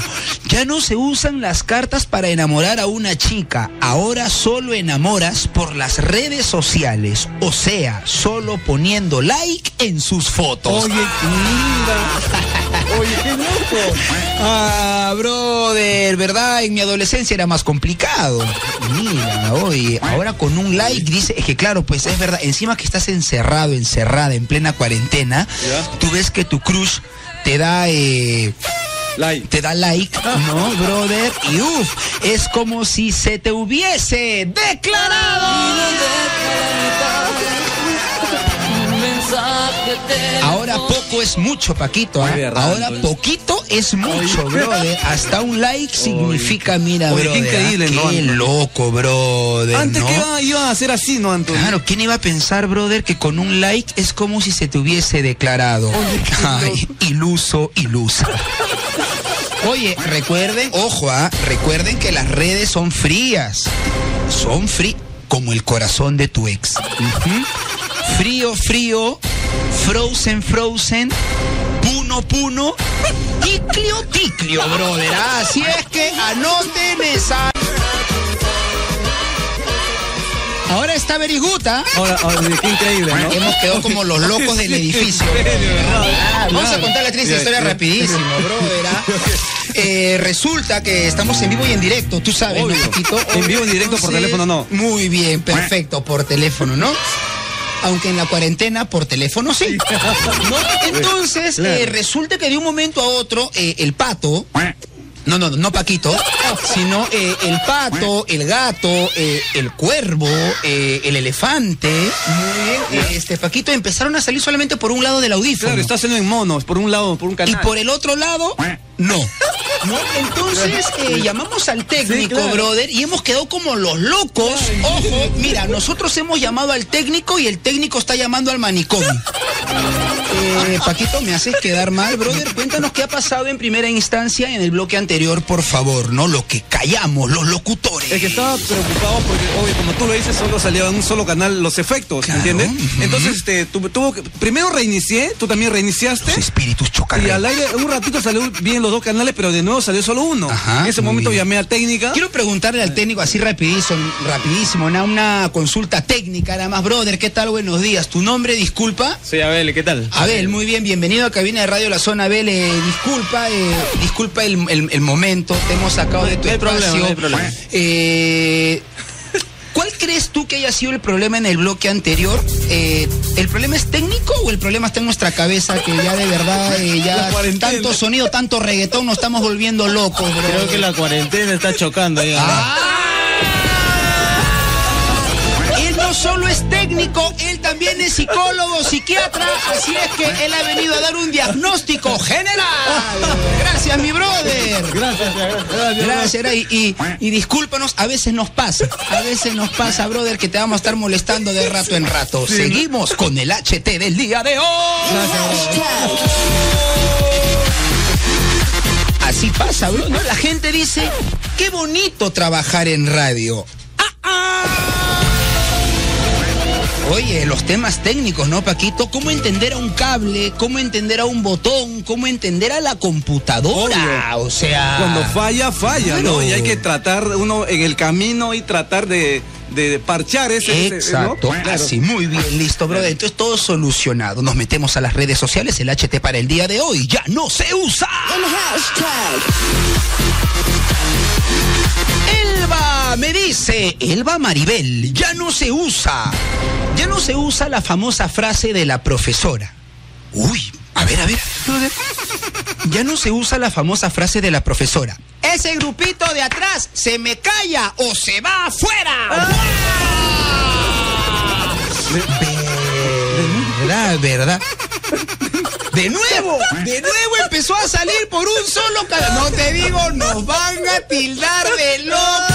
Ya no se usan las cartas para enamorar a una chica. Ahora solo enamoras por las redes sociales. O sea, solo poniendo like en sus fotos. Oye, qué linda. Oye, qué loco. Ah, brother, ¿verdad? En mi adolescencia era más complicado. Mira, oye, ahora con un like dice, es que claro, pues es verdad, encima que estás encerrado, encerrada, en plena cuarentena, tú ves que tu crush te da, eh, Like. te da like, ¿no, brother? Y uff, es como si se te hubiese declarado. Ahora poco es mucho, Paquito. verdad, Ahora poquito es mucho, brother. Hasta un like significa, mira, Oye, qué. ¿ah? increíble, ¿no, Qué loco, brother. Antes ¿no? que iba, iba a hacer así, ¿no, Antonio? Claro, ¿quién iba a pensar, brother, que con un like es como si se te hubiese declarado? Ay, iluso, ilusa. Oye, recuerden, ojo, ah, recuerden que las redes son frías. Son frías, como el corazón de tu ex. Frío, frío, frozen, frozen, puno, puno, ticlio, ticlio, brother. Así es que anoten esa. Ahora está Beriguta. Ahora, ahora, qué increíble, ¿no? Hemos quedado como los locos del edificio. Ah, Vamos a contar la triste historia rapidísimo, brother. ¿ah? <laughs> Eh, resulta que estamos en vivo y en directo, tú sabes, ¿no? En vivo, en directo, por teléfono, no. Muy bien, perfecto, por teléfono, ¿no? Aunque en la cuarentena por teléfono sí. <laughs> ¿No? Entonces, eh, resulta que de un momento a otro, eh, el pato, no, no, no Paquito, sino eh, el pato, el gato, eh, el cuervo, eh, el elefante, muy bien, este Paquito empezaron a salir solamente por un lado del audífono. Claro, está haciendo en monos, por un lado, por un Y canal. por el otro lado, no. ¿No? Entonces eh, llamamos al técnico, Sí, claro. brother, y hemos quedado como los locos. Ojo, mira, nosotros hemos llamado al técnico y el técnico está llamando al manicomio. Eh, Paquito, me haces quedar mal, brother. Cuéntanos qué ha pasado en primera instancia en el bloque anterior, por favor, ¿no? Lo que callamos, los locutores. Es que estaba preocupado porque, obvio, como tú lo dices, solo salía en un solo canal los efectos, Claro, ¿entiendes? Entonces, este, tu- tuvo que, primero reinicié, tú también reiniciaste. Los espíritus chocan. Y al aire, un ratito salió bien los dos canales, pero de nuevo salió solo uno. Ajá, en ese momento bien. llamé a técnica. Quiero preguntarle al técnico así rapidísimo, rapidísimo, una, una consulta técnica, nada más, brother, ¿qué tal? Buenos días. ¿Tu nombre, disculpa? Soy Abel, ¿qué tal? Abel, muy bien, bienvenido a Cabina de Radio La Zona Abel. eh, disculpa, eh, disculpa el, el- el momento, te hemos sacado de tu No hay problema, espacio. no hay problema. Eh, ¿Cuál crees tú que haya sido el problema en el bloque anterior? Eh, ¿El problema es técnico o el problema está en nuestra cabeza que ya de verdad, eh, <laughs> ya tanto sonido, tanto reggaetón, nos estamos volviendo locos, bro? Creo que la cuarentena está chocando ya. Ah. Técnico, él también es psicólogo, psiquiatra, así es que él ha venido a dar un diagnóstico general. Gracias, mi brother. Gracias, gracias. Gracias, y, y, y discúlpanos, a veces nos pasa, a veces nos pasa, brother, que te vamos a estar molestando de rato en rato. Seguimos con el HT del día de hoy. Así pasa, bro. ¿no? La gente dice, qué bonito trabajar en radio. Ah, ah. Oye, los temas técnicos, ¿no, Paquito? ¿Cómo entender a un cable? ¿Cómo entender a un botón? ¿Cómo entender a la computadora? O sea... Cuando falla, falla, Claro. ¿no? Y hay que tratar uno en el camino y tratar de, de parchar ese. ese, ¿no? Exacto, Claro. así, muy bien, listo, brother. Entonces todo solucionado. Nos metemos a las redes sociales, el HT para el día de hoy ya no se usa. Elba me dice, Elba Maribel, ya no se usa. Ya no se usa la famosa frase de la profesora. Uy, a ver, a ver. Ya no se usa la famosa frase de la profesora. Ese grupito de atrás se me calla o se va afuera. Verdad, verdad. De nuevo, de nuevo empezó a salir por un solo canal. No te digo, nos van a tildar de loco.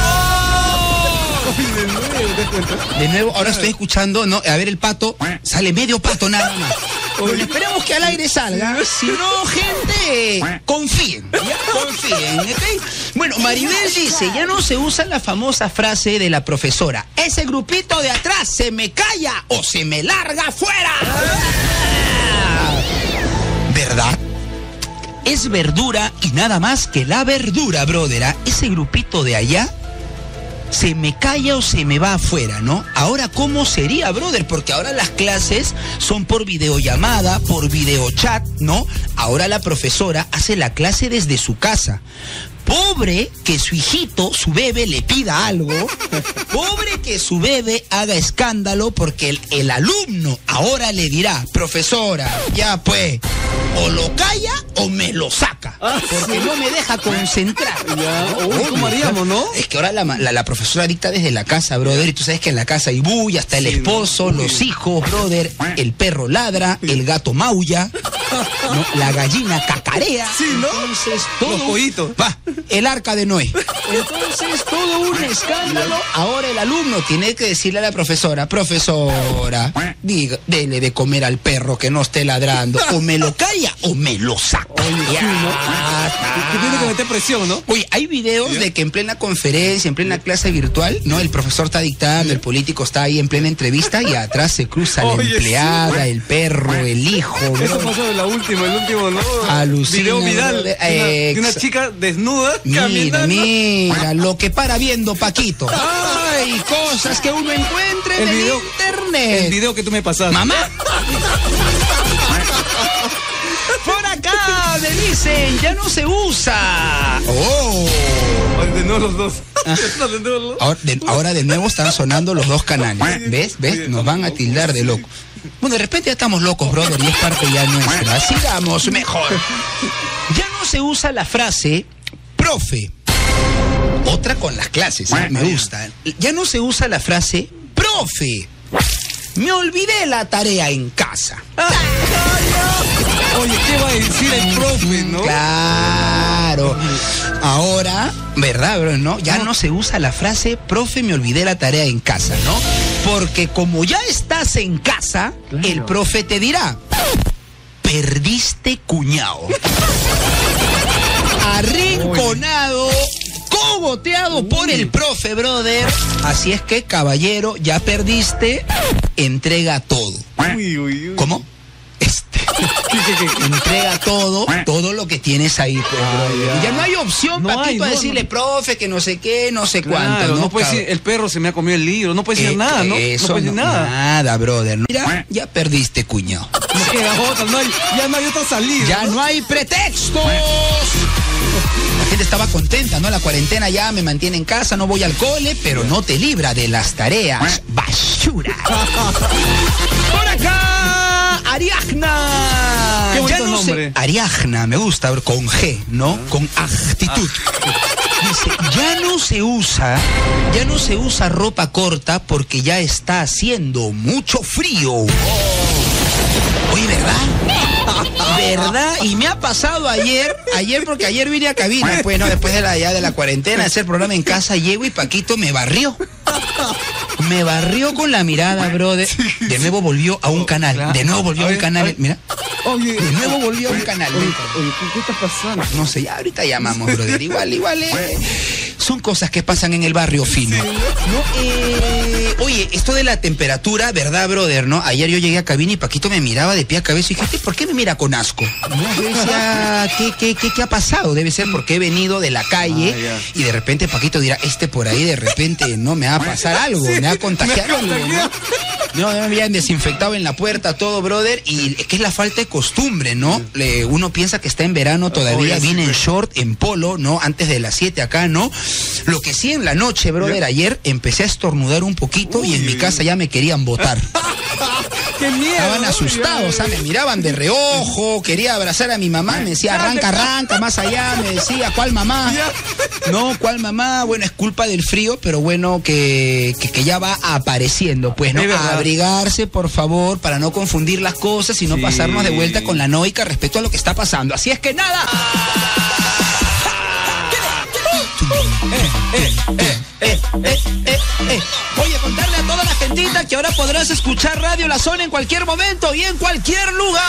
<laughs> De nuevo, ahora estoy escuchando, no, a ver el pato, sale medio pato nada más. Bueno, esperemos que al aire salga. Si no, gente, confíen. ¿ya? Confíen. Bueno, Maribel dice, ya no se usa la famosa frase de la profesora. Ese grupito de atrás se me calla o se me larga afuera. ¿Verdad? Es verdura y nada más que la verdura, brother. ¿ah? Ese grupito de allá se me calla o se me va afuera, ¿no? Ahora, ¿cómo sería, brother? Porque ahora las clases son por videollamada, por videochat, ¿no? Ahora la profesora hace la clase desde su casa. Pobre que su hijito, su bebé, le pida algo. Pobre que su bebé haga escándalo porque el, el alumno ahora le dirá, profesora, ya pues, o lo calla o me lo saca. Porque no me deja concentrar. Uy, ¿cómo haríamos, no? Es que ahora la, la- la profesora dicta desde la casa, brother, y tú sabes que en la casa hay bulla, hasta el esposo, los hijos, brother, el perro ladra, el gato maulla, ¿no? la gallina cacarea. Sí, ¿no? Entonces, todo, Los pollitos. Va, el arca de Noé. Entonces, todo un escándalo. Ahora el alumno tiene que decirle a la profesora, profesora, diga, dele de comer al perro que no esté ladrando, o me lo calla o me lo saca. Ya, Que tiene que meter presión, ¿no? Oye, hay videos de que en plena conferencia, en plena clase virtual, ¿no? El profesor está dictando, el político está ahí en plena entrevista y atrás se cruza la Oye, sí, empleada, el perro, el hijo, Eso pasó en la última, el último, ¿no? Alucina, Video viral de una, de una chica desnuda Mira, caminando. mira, lo que para viendo Paquito. Ay, cosas que uno encuentra en El el, video- internet. El video que tú me pasaste. Mamá. Por acá me dicen, ya no se usa. Oh. De nuevo los dos. <laughs> De nuevo los dos. Ahora de, ahora de nuevo están sonando los dos canales. ¿Ves? ¿Ves? Nos van a tildar de loco. Bueno, de repente ya estamos locos, brother, y es parte ya nuestra. Sigamos mejor. Ya no se usa la frase profe. Otra con las clases, ¿eh? me gusta. Ya no se usa la frase profe. Me olvidé la tarea en casa. Oye, ¿qué va a decir el profe, no? Claro. Ahora, ¿verdad, bro? ¿No? Ya no se usa la frase, profe, me olvidé la tarea en casa, ¿no? Porque como ya estás en casa, el profe te dirá, perdiste cuñado. Arrinconado, cogoteado por el profe, brother. Así es que, caballero, ya perdiste, entrega todo. Uy, uy, uy. ¿Cómo? Este. <laughs> Entrega todo, todo lo que tienes ahí, pues. Y ya no hay opción, No papito, hay, a no, decirle, no. profe, que no sé qué, no sé Claro, cuánto. no, puede decir, el perro se me ha comido el libro, no puede decir Eh, nada, ¿no? Eso no puede decir nada. Nada, brother. Mira, ya perdiste, cuñado. Hay, ya no hay otra salida. Ya no hay pretextos. La gente estaba contenta, ¿no? La cuarentena ya me mantiene en casa, no voy al cole, pero no te libra de las tareas. Basura. Por acá, Ariagna. Qué bonito Ya no sé- nombre. Ariagna, me gusta, con G, ¿no? Con actitud. Dice, ya no se usa, ya no se usa ropa corta porque ya está haciendo mucho frío. Oye, ¿verdad? ¿Verdad? Y me ha pasado ayer, ayer porque ayer vine a cabina, pues, ¿no? Después de la, ya de la cuarentena, hacer programa en casa, llego y Paquito me barrió. Me barrió con la mirada, brother. De nuevo volvió a un canal. De nuevo volvió a un canal. Mira. De nuevo volvió a un canal. oye, Vente. oye, ¿qué, qué está pasando? No sé, ya ahorita llamamos, brother. Igual, igual, eh. Son cosas que pasan en el barrio fino. No, eh, oye, esto de la temperatura, ¿verdad, brother? ¿No? Ayer yo llegué a cabina y Paquito me miraba de pie a cabeza y dije, "¿Este ¿por qué me mira con asco? No, yo decía, ¿qué, qué, qué, qué ha pasado? Debe ser porque he venido de la calle Ah, y de repente Paquito dirá, este por ahí de repente no me va a pasar algo, me va a contagiar algo. ¿no? No, me habían desinfectado en la puerta todo, brother, y es que es la falta de costumbre, ¿no? Le- uno piensa que está en verano todavía, vine en short, en polo, ¿no? Antes de las 7 acá, ¿no? Lo que sí en la noche, brother, ayer empecé a estornudar un poquito y en mi casa ya me querían botar. <laughs> ¡Qué miedo! Estaban asustados, ¿sabes? Me miraban de reojo, quería abrazar a mi mamá, me decía, arranca, arranca, más allá, me decía, ¿cuál mamá? No, ¿cuál mamá? Bueno, es culpa del frío, pero bueno, que, que, que ya va apareciendo, pues, ¿no? Abrigarse, por favor, para no confundir las cosas y no Sí. pasarnos de vuelta con la noica respecto a lo que está pasando. Así es que nada. eh, eh, eh, eh. Oye, contarle a toda la gentita que ahora podrás escuchar Radio La Zona en cualquier momento y en cualquier lugar.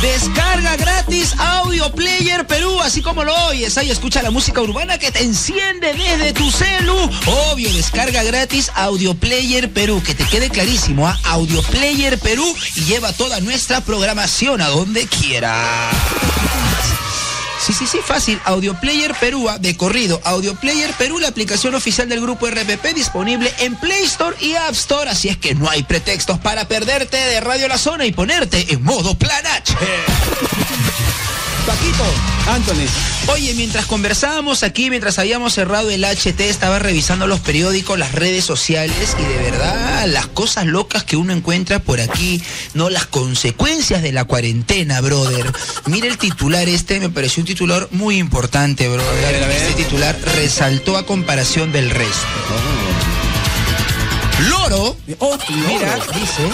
Descarga gratis Audio Player Perú, así como lo oyes. Ahí escucha la música urbana que te enciende desde tu celu. Obvio, descarga gratis Audio Player Perú. Que te quede clarísimo, ¿ah? Audio Player Perú y lleva toda nuestra programación a donde quieras. Sí, sí, sí, fácil. Audio Player Perú, de corrido. Audio Player Perú, la aplicación oficial del grupo RPP, disponible en Play Store y App Store. Así es que no hay pretextos para perderte de Radio La Zona y ponerte en modo Plan H. <laughs> Paquito. Anthony. Oye, mientras conversábamos aquí, mientras habíamos cerrado el HT, estaba revisando los periódicos, las redes sociales y de verdad las cosas locas que uno encuentra por aquí, no las consecuencias de la cuarentena, brother. Mira el titular este, me pareció un titular muy importante, brother. Este titular resaltó a comparación del resto. Loro, mira, dice,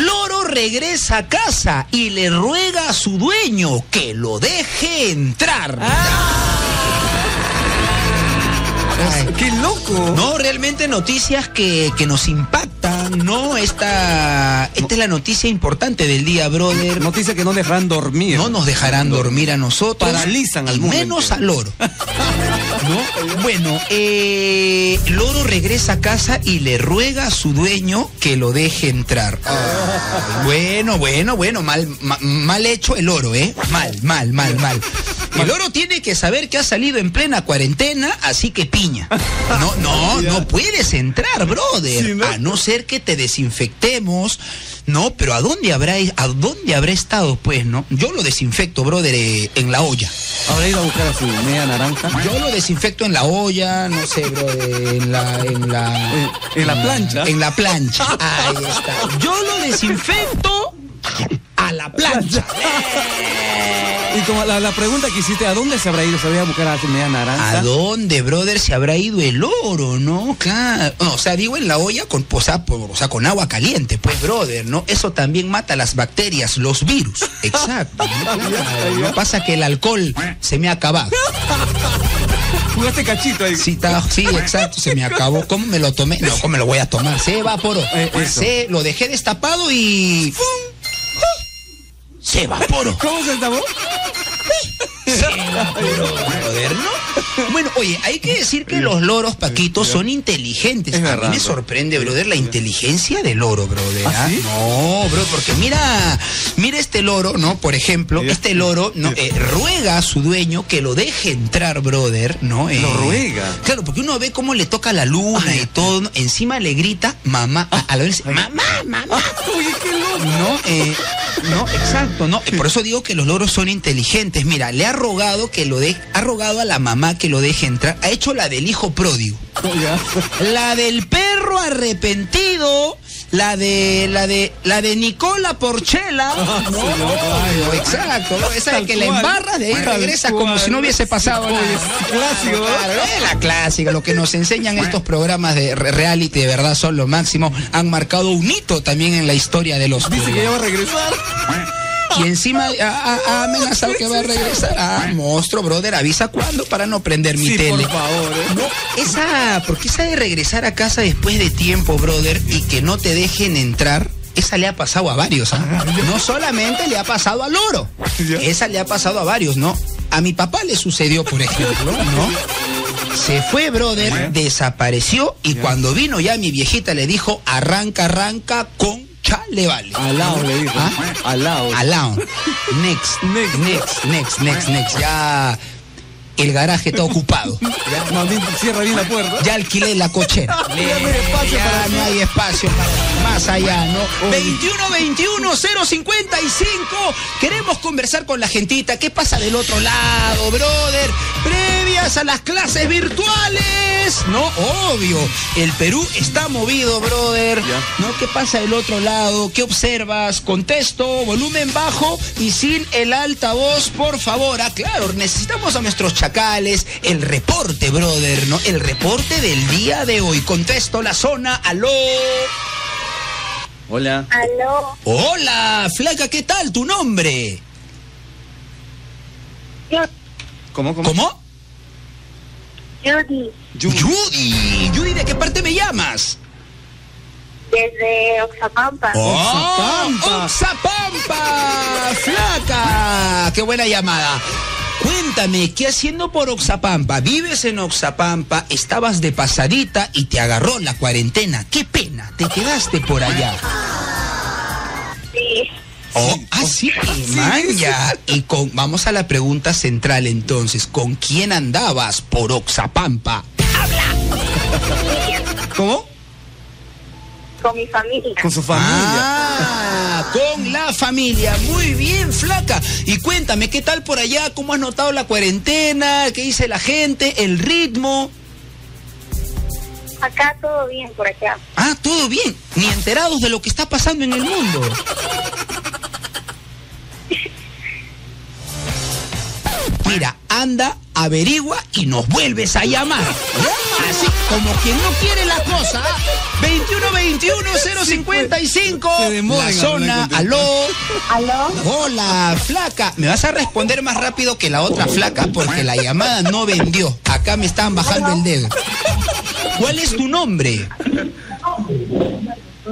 Loro regresa a casa y le ruega a su dueño que lo deje entrar. Ay. ¡Qué loco! No, realmente noticias que, que nos impactan, ¿no? Esta, esta es la noticia importante del día, brother. Noticia que no dejarán dormir. No nos dejarán dormir a nosotros. Paralizan al y menos al loro. <laughs> ¿No? Bueno, eh, Loro regresa a casa y le ruega a su dueño que lo deje entrar. Ah, bueno, bueno, bueno, mal, ma- mal hecho el oro, ¿eh? Mal, mal, mal, mal. El oro tiene que saber que ha salido en plena cuarentena, así que piña. No, no, no puedes entrar, brother. A no ser que te desinfectemos. No, pero ¿a dónde habrá, a dónde habrá estado, pues, no? Yo lo desinfecto, brother, eh, en la olla. Habrá ido a buscar a su media naranja. Yo lo desinfecto en la olla, no sé, bro, en la, en la, En- en la plancha. En la plancha. Ahí está. Yo lo desinfecto a la plancha. <laughs> Y como la, la pregunta que hiciste, ¿a dónde se habrá ido? ¿Se había a buscar a su media naranja? ¿A dónde, brother, se habrá ido el oro, no? Claro. No, o sea, digo en la olla con, o sea, por- o sea, con agua caliente, pues, brother, ¿no? Eso también mata las bacterias, los virus. Exacto. <laughs> ¿no? Claro, no pasa que el alcohol se me ha acabado. <laughs> Jugaste cachito ahí. Sí, está- sí, exacto, se me acabó. ¿Cómo me lo tomé? No, ¿cómo me lo voy a tomar? Se evaporó. Eh, se, lo dejé destapado y. Se evaporó. ¿Cómo se estabó? Bueno, oye, hay que decir que los loros, Paquito, son inteligentes. Es a mí me sorprende, brother, la inteligencia del loro, brother. ¿Ah, ¿ah? sí? No, bro, porque mira, mira este loro, ¿no? Por ejemplo, este loro no, eh, ruega a su dueño que lo deje entrar, brother, ¿no? Eh, Lo ruega. Claro, porque uno ve cómo le toca la luna y todo, ¿no? encima le grita mamá, a, a la vez, mamá, mamá. Oye, qué loco. No, eh, no, exacto, no. Por eso digo que los loros son inteligentes. Mira, le ha rogado que lo de, ha rogado a la mamá que lo deje entrar. Ha hecho la del hijo pródigo, Ya. la del perro arrepentido, la de, la de, la de Nicola Porchela. Ah, No, exacto, ¿no? esa de que la cual. embarras de ahí regresas como si no hubiese pasado nada. clásico, la clásica, lo que nos enseñan estos programas de re- reality de verdad son lo máximo. Han marcado un hito también en la historia de los Dice que ya va a regresar. Y encima ha, ha- ha amenazado que va a regresar. Ah, monstruo, brother, avisa cuándo para no prender mi Sí, tele. por favor, ¿eh? No, esa, porque esa de regresar a casa después de tiempo, brother, y que no te dejen entrar, esa le ha pasado a varios, ¿ah? No solamente le ha pasado al loro, Ya. esa le ha pasado a varios, ¿no? A mi papá le sucedió, por ejemplo, ¿no? Se fue, brother, desapareció, y cuando vino ya mi viejita le dijo, arranca, arranca con chale, vale. Al lado le dijo. ¿Ah? Al lado. Al lado. Next, Next. next, next, next, next. Ya el garaje está ocupado. Maldito, cierra bien la puerta. Ya alquilé la cochera. <laughs> Ya no hay espacio Ya para no hay espacio para más allá, ¿no? 21 21 055. Queremos conversar con la gentita. ¿Qué pasa del otro lado, brother? Previas a las clases virtuales. No, obvio. El Perú está movido, brother. ¿No? ¿Qué pasa del otro lado? ¿Qué observas? Contesto, volumen bajo y sin el altavoz, por favor. Ah, claro, necesitamos a nuestros chacales. El reporte, brother, ¿no? El reporte del día de hoy. Contesto la zona. Aló. Hola. Aló. Hola, flaca, ¿qué tal? ¿Tu nombre? Yo, ¿Cómo, cómo? ¿Cómo? Judy, Judy. Judy, ¿de qué parte me llamas? desde Oxapampa. ¡Oxapampa! ¡Oxapampa! ¡Flaca! ¡Qué buena llamada! Cuéntame, ¿qué haciendo por Oxapampa? Vives en Oxapampa, estabas de pasadita y te agarró la cuarentena. ¡Qué pena! Te quedaste por allá. Sí, Oh, ah, sí, manja. Y con, vamos a la pregunta central entonces. ¿Con quién andabas por Oxapampa? ¡Habla! ¿Cómo? con mi familia. Con su familia. Ah, con la familia. Muy bien, flaca. Y cuéntame, ¿qué tal por allá? ¿Cómo has notado la cuarentena? ¿Qué dice la gente? ¿El ritmo? Acá todo bien por acá. Ah, todo bien. Ni enterados de lo que está pasando en el mundo. <laughs> Mira, anda, averigua y nos vuelves a llamar. Así como quien no quiere la cosa. 21-21-055. Se demoran La zona, aló. ¿Aló? Hola, flaca. Me vas a responder más rápido que la otra flaca porque la llamada no vendió. Acá me estaban bajando el dedo. ¿Cuál es tu nombre?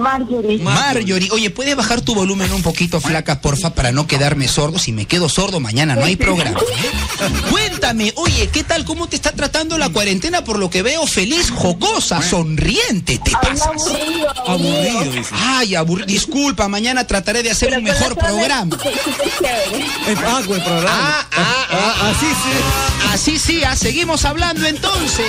Marjorie. Marjorie. Oye, ¿puedes bajar tu volumen un poquito, flaca, porfa, para no quedarme sordo? Si me quedo sordo, mañana no hay programa. ¿eh? Cuéntame, oye, ¿qué tal? ¿Cómo te está tratando la cuarentena? Por lo que veo, feliz, jocosa, sonriente. ¿Te pasas? aburrido. Aburrido, dice. Ay, aburrido. Disculpa, mañana trataré de hacer Pero un mejor programa. es el programa. Ah, ah, ah, así sí. Así sí, ah, seguimos hablando entonces.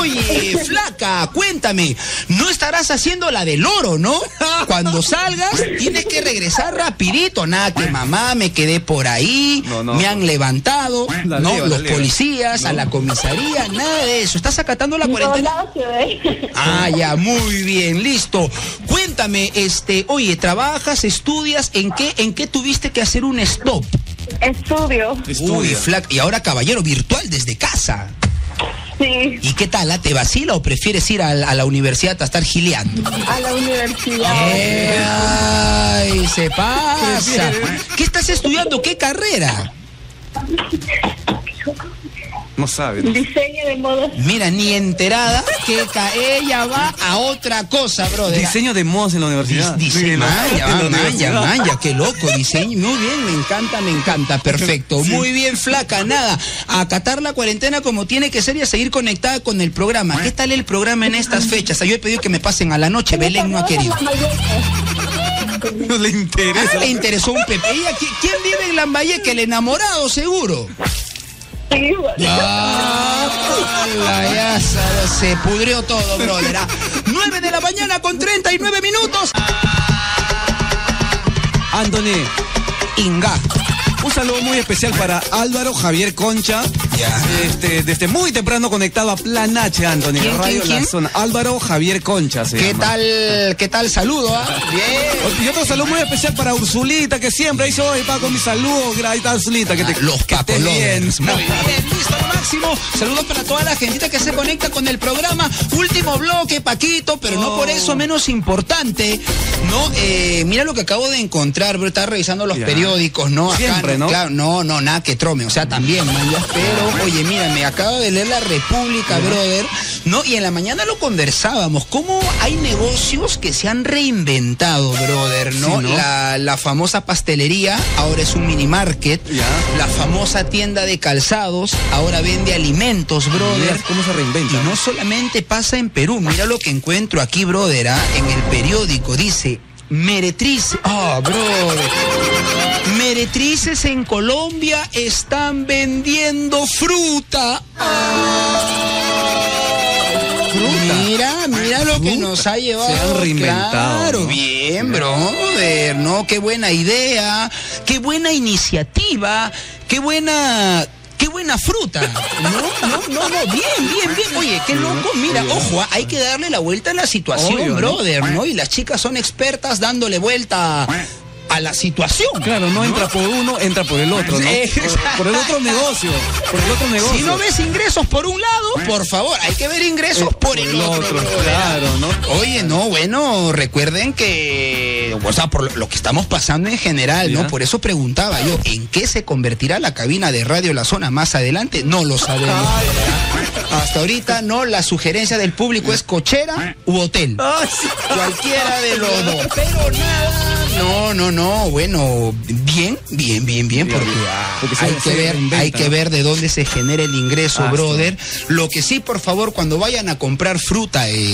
Oye, flaca, cuéntame, no estarás haciendo la del oro, ¿no? Cuando salgas, tienes que regresar rapidito. Nada, que mamá, me quedé por ahí, No, no. me han levantado, La ¿no? Los policías, a la comisaría, nada de eso. ¿Estás acatando la cuarentena? <laughs> Ah, ya, muy bien, listo. Cuéntame, este, oye, ¿trabajas, estudias? ¿En qué, en qué tuviste que hacer un stop? Estudio. Uy, Estudia. flaca. Y ahora, caballero, virtual desde casa. Sí, ¿Y qué tal? ah? ¿Te vacila o prefieres ir a, la- a la universidad a estar gileando? a la universidad. Eh, ¡Ay, se pasa! ¿Qué estás estudiando? ¿Qué carrera? <laughs> No sabe. Diseño de modas. Mira, ni enterada que ella va a otra cosa, brother. Diseño de modas en la universidad. En la- Maya, la Maya, universidad. Maya, qué loco, diseño. Muy bien, me encanta, me encanta, perfecto. Muy bien, flaca, nada. A acatar la cuarentena como tiene que ser y a seguir conectada con el programa. ¿Qué tal el programa en estas fechas? Yo he pedido que me pasen a la noche, Belén no ha querido. No le interesa. Ah, le interesó un Pepe. Ella, ¿qui- ¿Quién vive en Lambayeque? El enamorado, seguro. Sí, Ah, la se, pudrió todo, brother. ah. 9 de la mañana con 39 minutos. Anthony, Inga. Un saludo muy especial para Álvaro Javier Concha. Ya. Este, desde muy temprano conectado a Plan H, Anthony. ¿Quién, Radio quién, La quién? Zona. Álvaro Javier Concha se ¿Qué llama. tal, qué tal saludo? ah? <laughs> Bien. Y otro saludo muy especial para Ursulita, que siempre dice, oye, Paco, mi saludo. Está Ursulita, que te Los que bien. Muy bien, listo, lo máximo. Saludos para toda la gentita que se conecta con el programa. Último bloque, Paquito, pero no por eso menos importante. No, eh, mira lo que acabo de encontrar, bro. Estaba revisando los periódicos, ¿no? Acá, Siempre, ¿no? Claro, no, no, nada que trome. O sea, también, man, ya. Pero, oye, mira, me acabo de leer La República, brother. ¿No? Y en la mañana lo conversábamos. ¿Cómo hay negocios que se han reinventado, brother? ¿No? Sí, ¿no? La, la famosa pastelería ahora es un mini market. La famosa tienda de calzados ahora vende alimentos, brother. Mira cómo se reinventa. Y no solamente pasa en Perú, mira lo que encuentro aquí, brother, ¿ah? en el periódico, dice, meretrices, ah, brother, meretrices en Colombia están vendiendo fruta. Mira, mira lo que nos ha llevado. Se han reinventado, Claro, ¿no? bien, brother, ¿no? Qué buena idea, qué buena iniciativa, qué buena... Qué buena fruta. No, no, no, no. Bien, bien, bien. Oye, qué loco. Mira, ojo, hay que darle la vuelta a la situación, Obvio, ¿no? brother, ¿no? Y las chicas son expertas dándole vuelta a la situación. Claro, no entra por uno, entra por el otro, ¿no? <laughs> Por, por el otro negocio. Por el otro negocio. Si no ves ingresos por un lado, por favor, hay que ver ingresos por el otro. claro, ¿no? Oye, no, bueno, recuerden que, o sea, por lo- que estamos pasando en general, ¿no? Ya. Por eso preguntaba yo, ¿en qué se convertirá la cabina de Radio La Zona más adelante? No lo sabemos. Hasta ahorita, no, la sugerencia del público es cochera u hotel. Ay, sí. Cualquiera de los dos. Pero nada, no, no, no, bueno, bien, bien, bien, bien, porque, ah, Porque hay, que ver, hay que ¿no? ver de dónde se genera el ingreso, Ah, brother. Lo que sí, por favor, cuando vayan a comprar fruta, eh,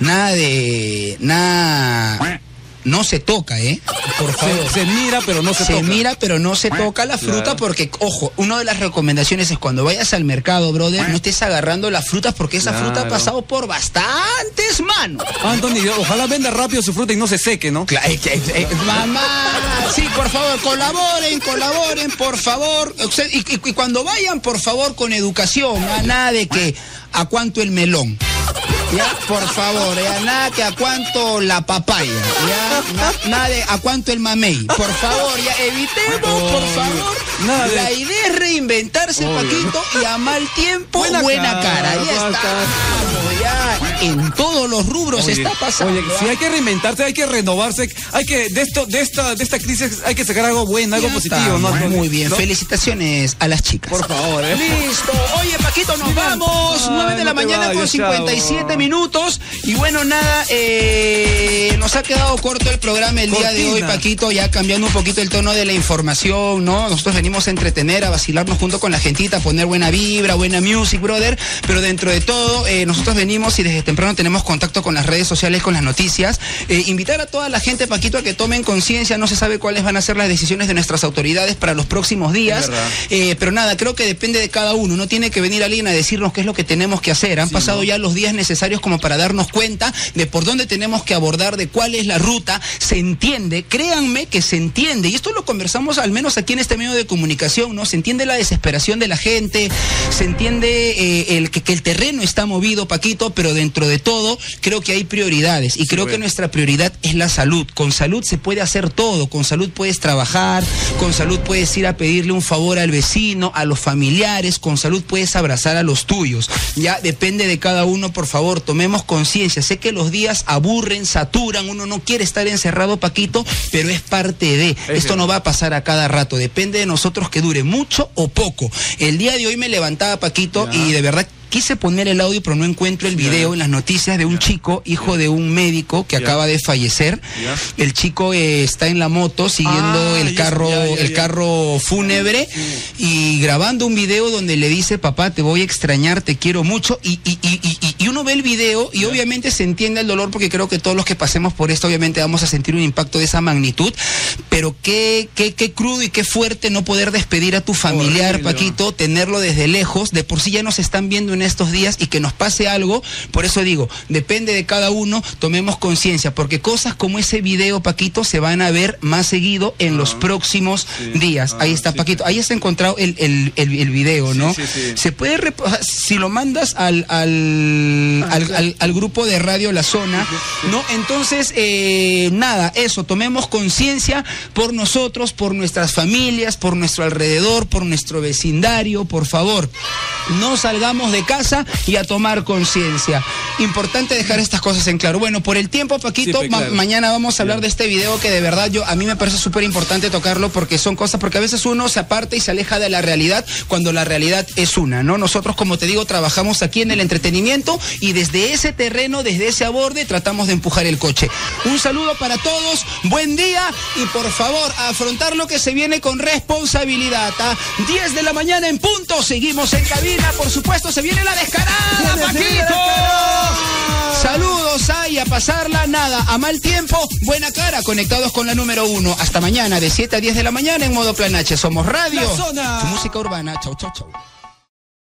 nada de, nada, no se toca, ¿eh? Por favor. Se, se mira, pero no se, Se toca. mira, pero no se toca la fruta Claro. porque, ojo, una de las recomendaciones es cuando vayas al mercado, brother, no estés agarrando las frutas porque esa fruta ha pasado por bastantes manos. Anthony, ojalá venda rápido su fruta y no se seque, ¿no? Eh, eh, eh, mamá, sí, por favor, colaboren, colaboren, por favor. Y, y- y cuando vayan, por favor, con educación, a nada de que a cuánto el melón. Ya, por favor, ya, nada que a cuánto la papaya, ya, na- nada de a cuánto el mamey. Por favor, ya, evitemos, por favor. Nada de- La idea es reinventarse, Paquito, y a mal tiempo, buena, Buena cara. cara, Ya está. cara. Ya, en todos los rubros Oye, está pasando. Oye, si hay que reinventarse, hay que renovarse, hay que de esto, de esta, de esta crisis hay que sacar algo bueno, algo Ya positivo, ¿no? Muy bien, ¿No? felicitaciones a las chicas. Por favor, ¿eh? Listo. Oye, Paquito, nos vamos. Ay, 9 de la no mañana con vayas, 57 chavo. minutos. Y bueno, nada, eh, nos ha quedado corto el programa el día de hoy. Paquito, ya cambiando un poquito el tono de la información, ¿no? Nosotros venimos a entretener, a vacilarnos junto con la gentita, a poner buena vibra, buena music, brother. Pero dentro de todo, eh, nosotros venimos y desde temprano tenemos contacto con las redes sociales, con las noticias. Eh, invitar a toda la gente, Paquito, a que tomen conciencia. No se sabe cuáles van a ser las decisiones de nuestras autoridades para los próximos días. Eh, pero nada, creo que depende de cada uno. No tiene que venir alguien a decirnos qué es lo que tenemos que hacer. Han pasado ya los días necesarios como para darnos cuenta de por dónde tenemos que abordar, de cuál es la ruta. Se entiende, créanme que se entiende. Y esto lo conversamos al menos aquí en este medio de comunicación, ¿no? Se entiende la desesperación de la gente, se entiende eh, el que, que el terreno está movido, Paquito, pero dentro de todo creo que hay prioridades. Y creo que nuestra prioridad es la salud. Con salud se puede hacer todo. Con salud puedes trabajar, con salud puedes ir a pedirle un favor al vecino, a los familiares, con salud puedes abrazar a los tuyos. Ya depende de cada uno, por favor, tomemos conciencia. Sé que los días aburren, saturan, uno no quiere estar encerrado, Paquito, pero es parte de. Esto no va a pasar a cada rato, depende de nosotros que dure mucho o poco. El día de hoy me levantaba, Paquito, y de verdad quise poner el audio, pero no encuentro el video en las noticias de un chico, hijo de un médico que acaba de fallecer. El chico eh, está en la moto siguiendo Ah, el carro, el carro fúnebre y grabando un video donde le dice, papá, te voy a extrañar, te quiero mucho. Y, y, y, y- y uno ve el video y obviamente se entiende el dolor porque creo que todos los que pasemos por esto obviamente vamos a sentir un impacto de esa magnitud. Pero qué, qué, qué crudo y qué fuerte no poder despedir a tu familiar, Horrible. Paquito, tenerlo desde lejos. De por sí ya nos están viendo en estos días y que nos pase algo. Por eso digo, depende de cada uno, tomemos conciencia, porque cosas como ese video, Paquito, se van a ver más seguido en los próximos días. Ah, Ahí está, sí, Paquito. Ahí está encontrado el, el, el, el video, ¿no? sí, sí. Se puede, si lo mandas al, al, al, al- al grupo de Radio La Zona, ¿no? Entonces, eh, nada, eso, tomemos conciencia por nosotros, por nuestras familias, por nuestro alrededor, por nuestro vecindario, por favor. No salgamos de casa y a tomar conciencia. Importante dejar estas cosas en claro. Bueno, por el tiempo, Paquito, Sí, ma- claro. mañana vamos a hablar de este video que de verdad yo a mí me parece súper importante tocarlo porque son cosas, porque a veces uno se aparta y se aleja de la realidad cuando la realidad es una, ¿no? Nosotros, como te digo, trabajamos aquí en el entretenimiento y desde ese terreno, desde ese aborde, tratamos de empujar el coche. Un saludo para todos, buen día y por favor, a afrontar lo que se viene con responsabilidad. ¿ah? 10 de la mañana en punto, seguimos en cabina, por supuesto, se viene la descarada, Paquito. Saludos ahí a pasarla, nada, a mal tiempo, buena cara, conectados con la número uno. Hasta mañana, de 7 a 10 de la mañana en modo planache. Somos radio. Tu música urbana. Chau, chau, chau.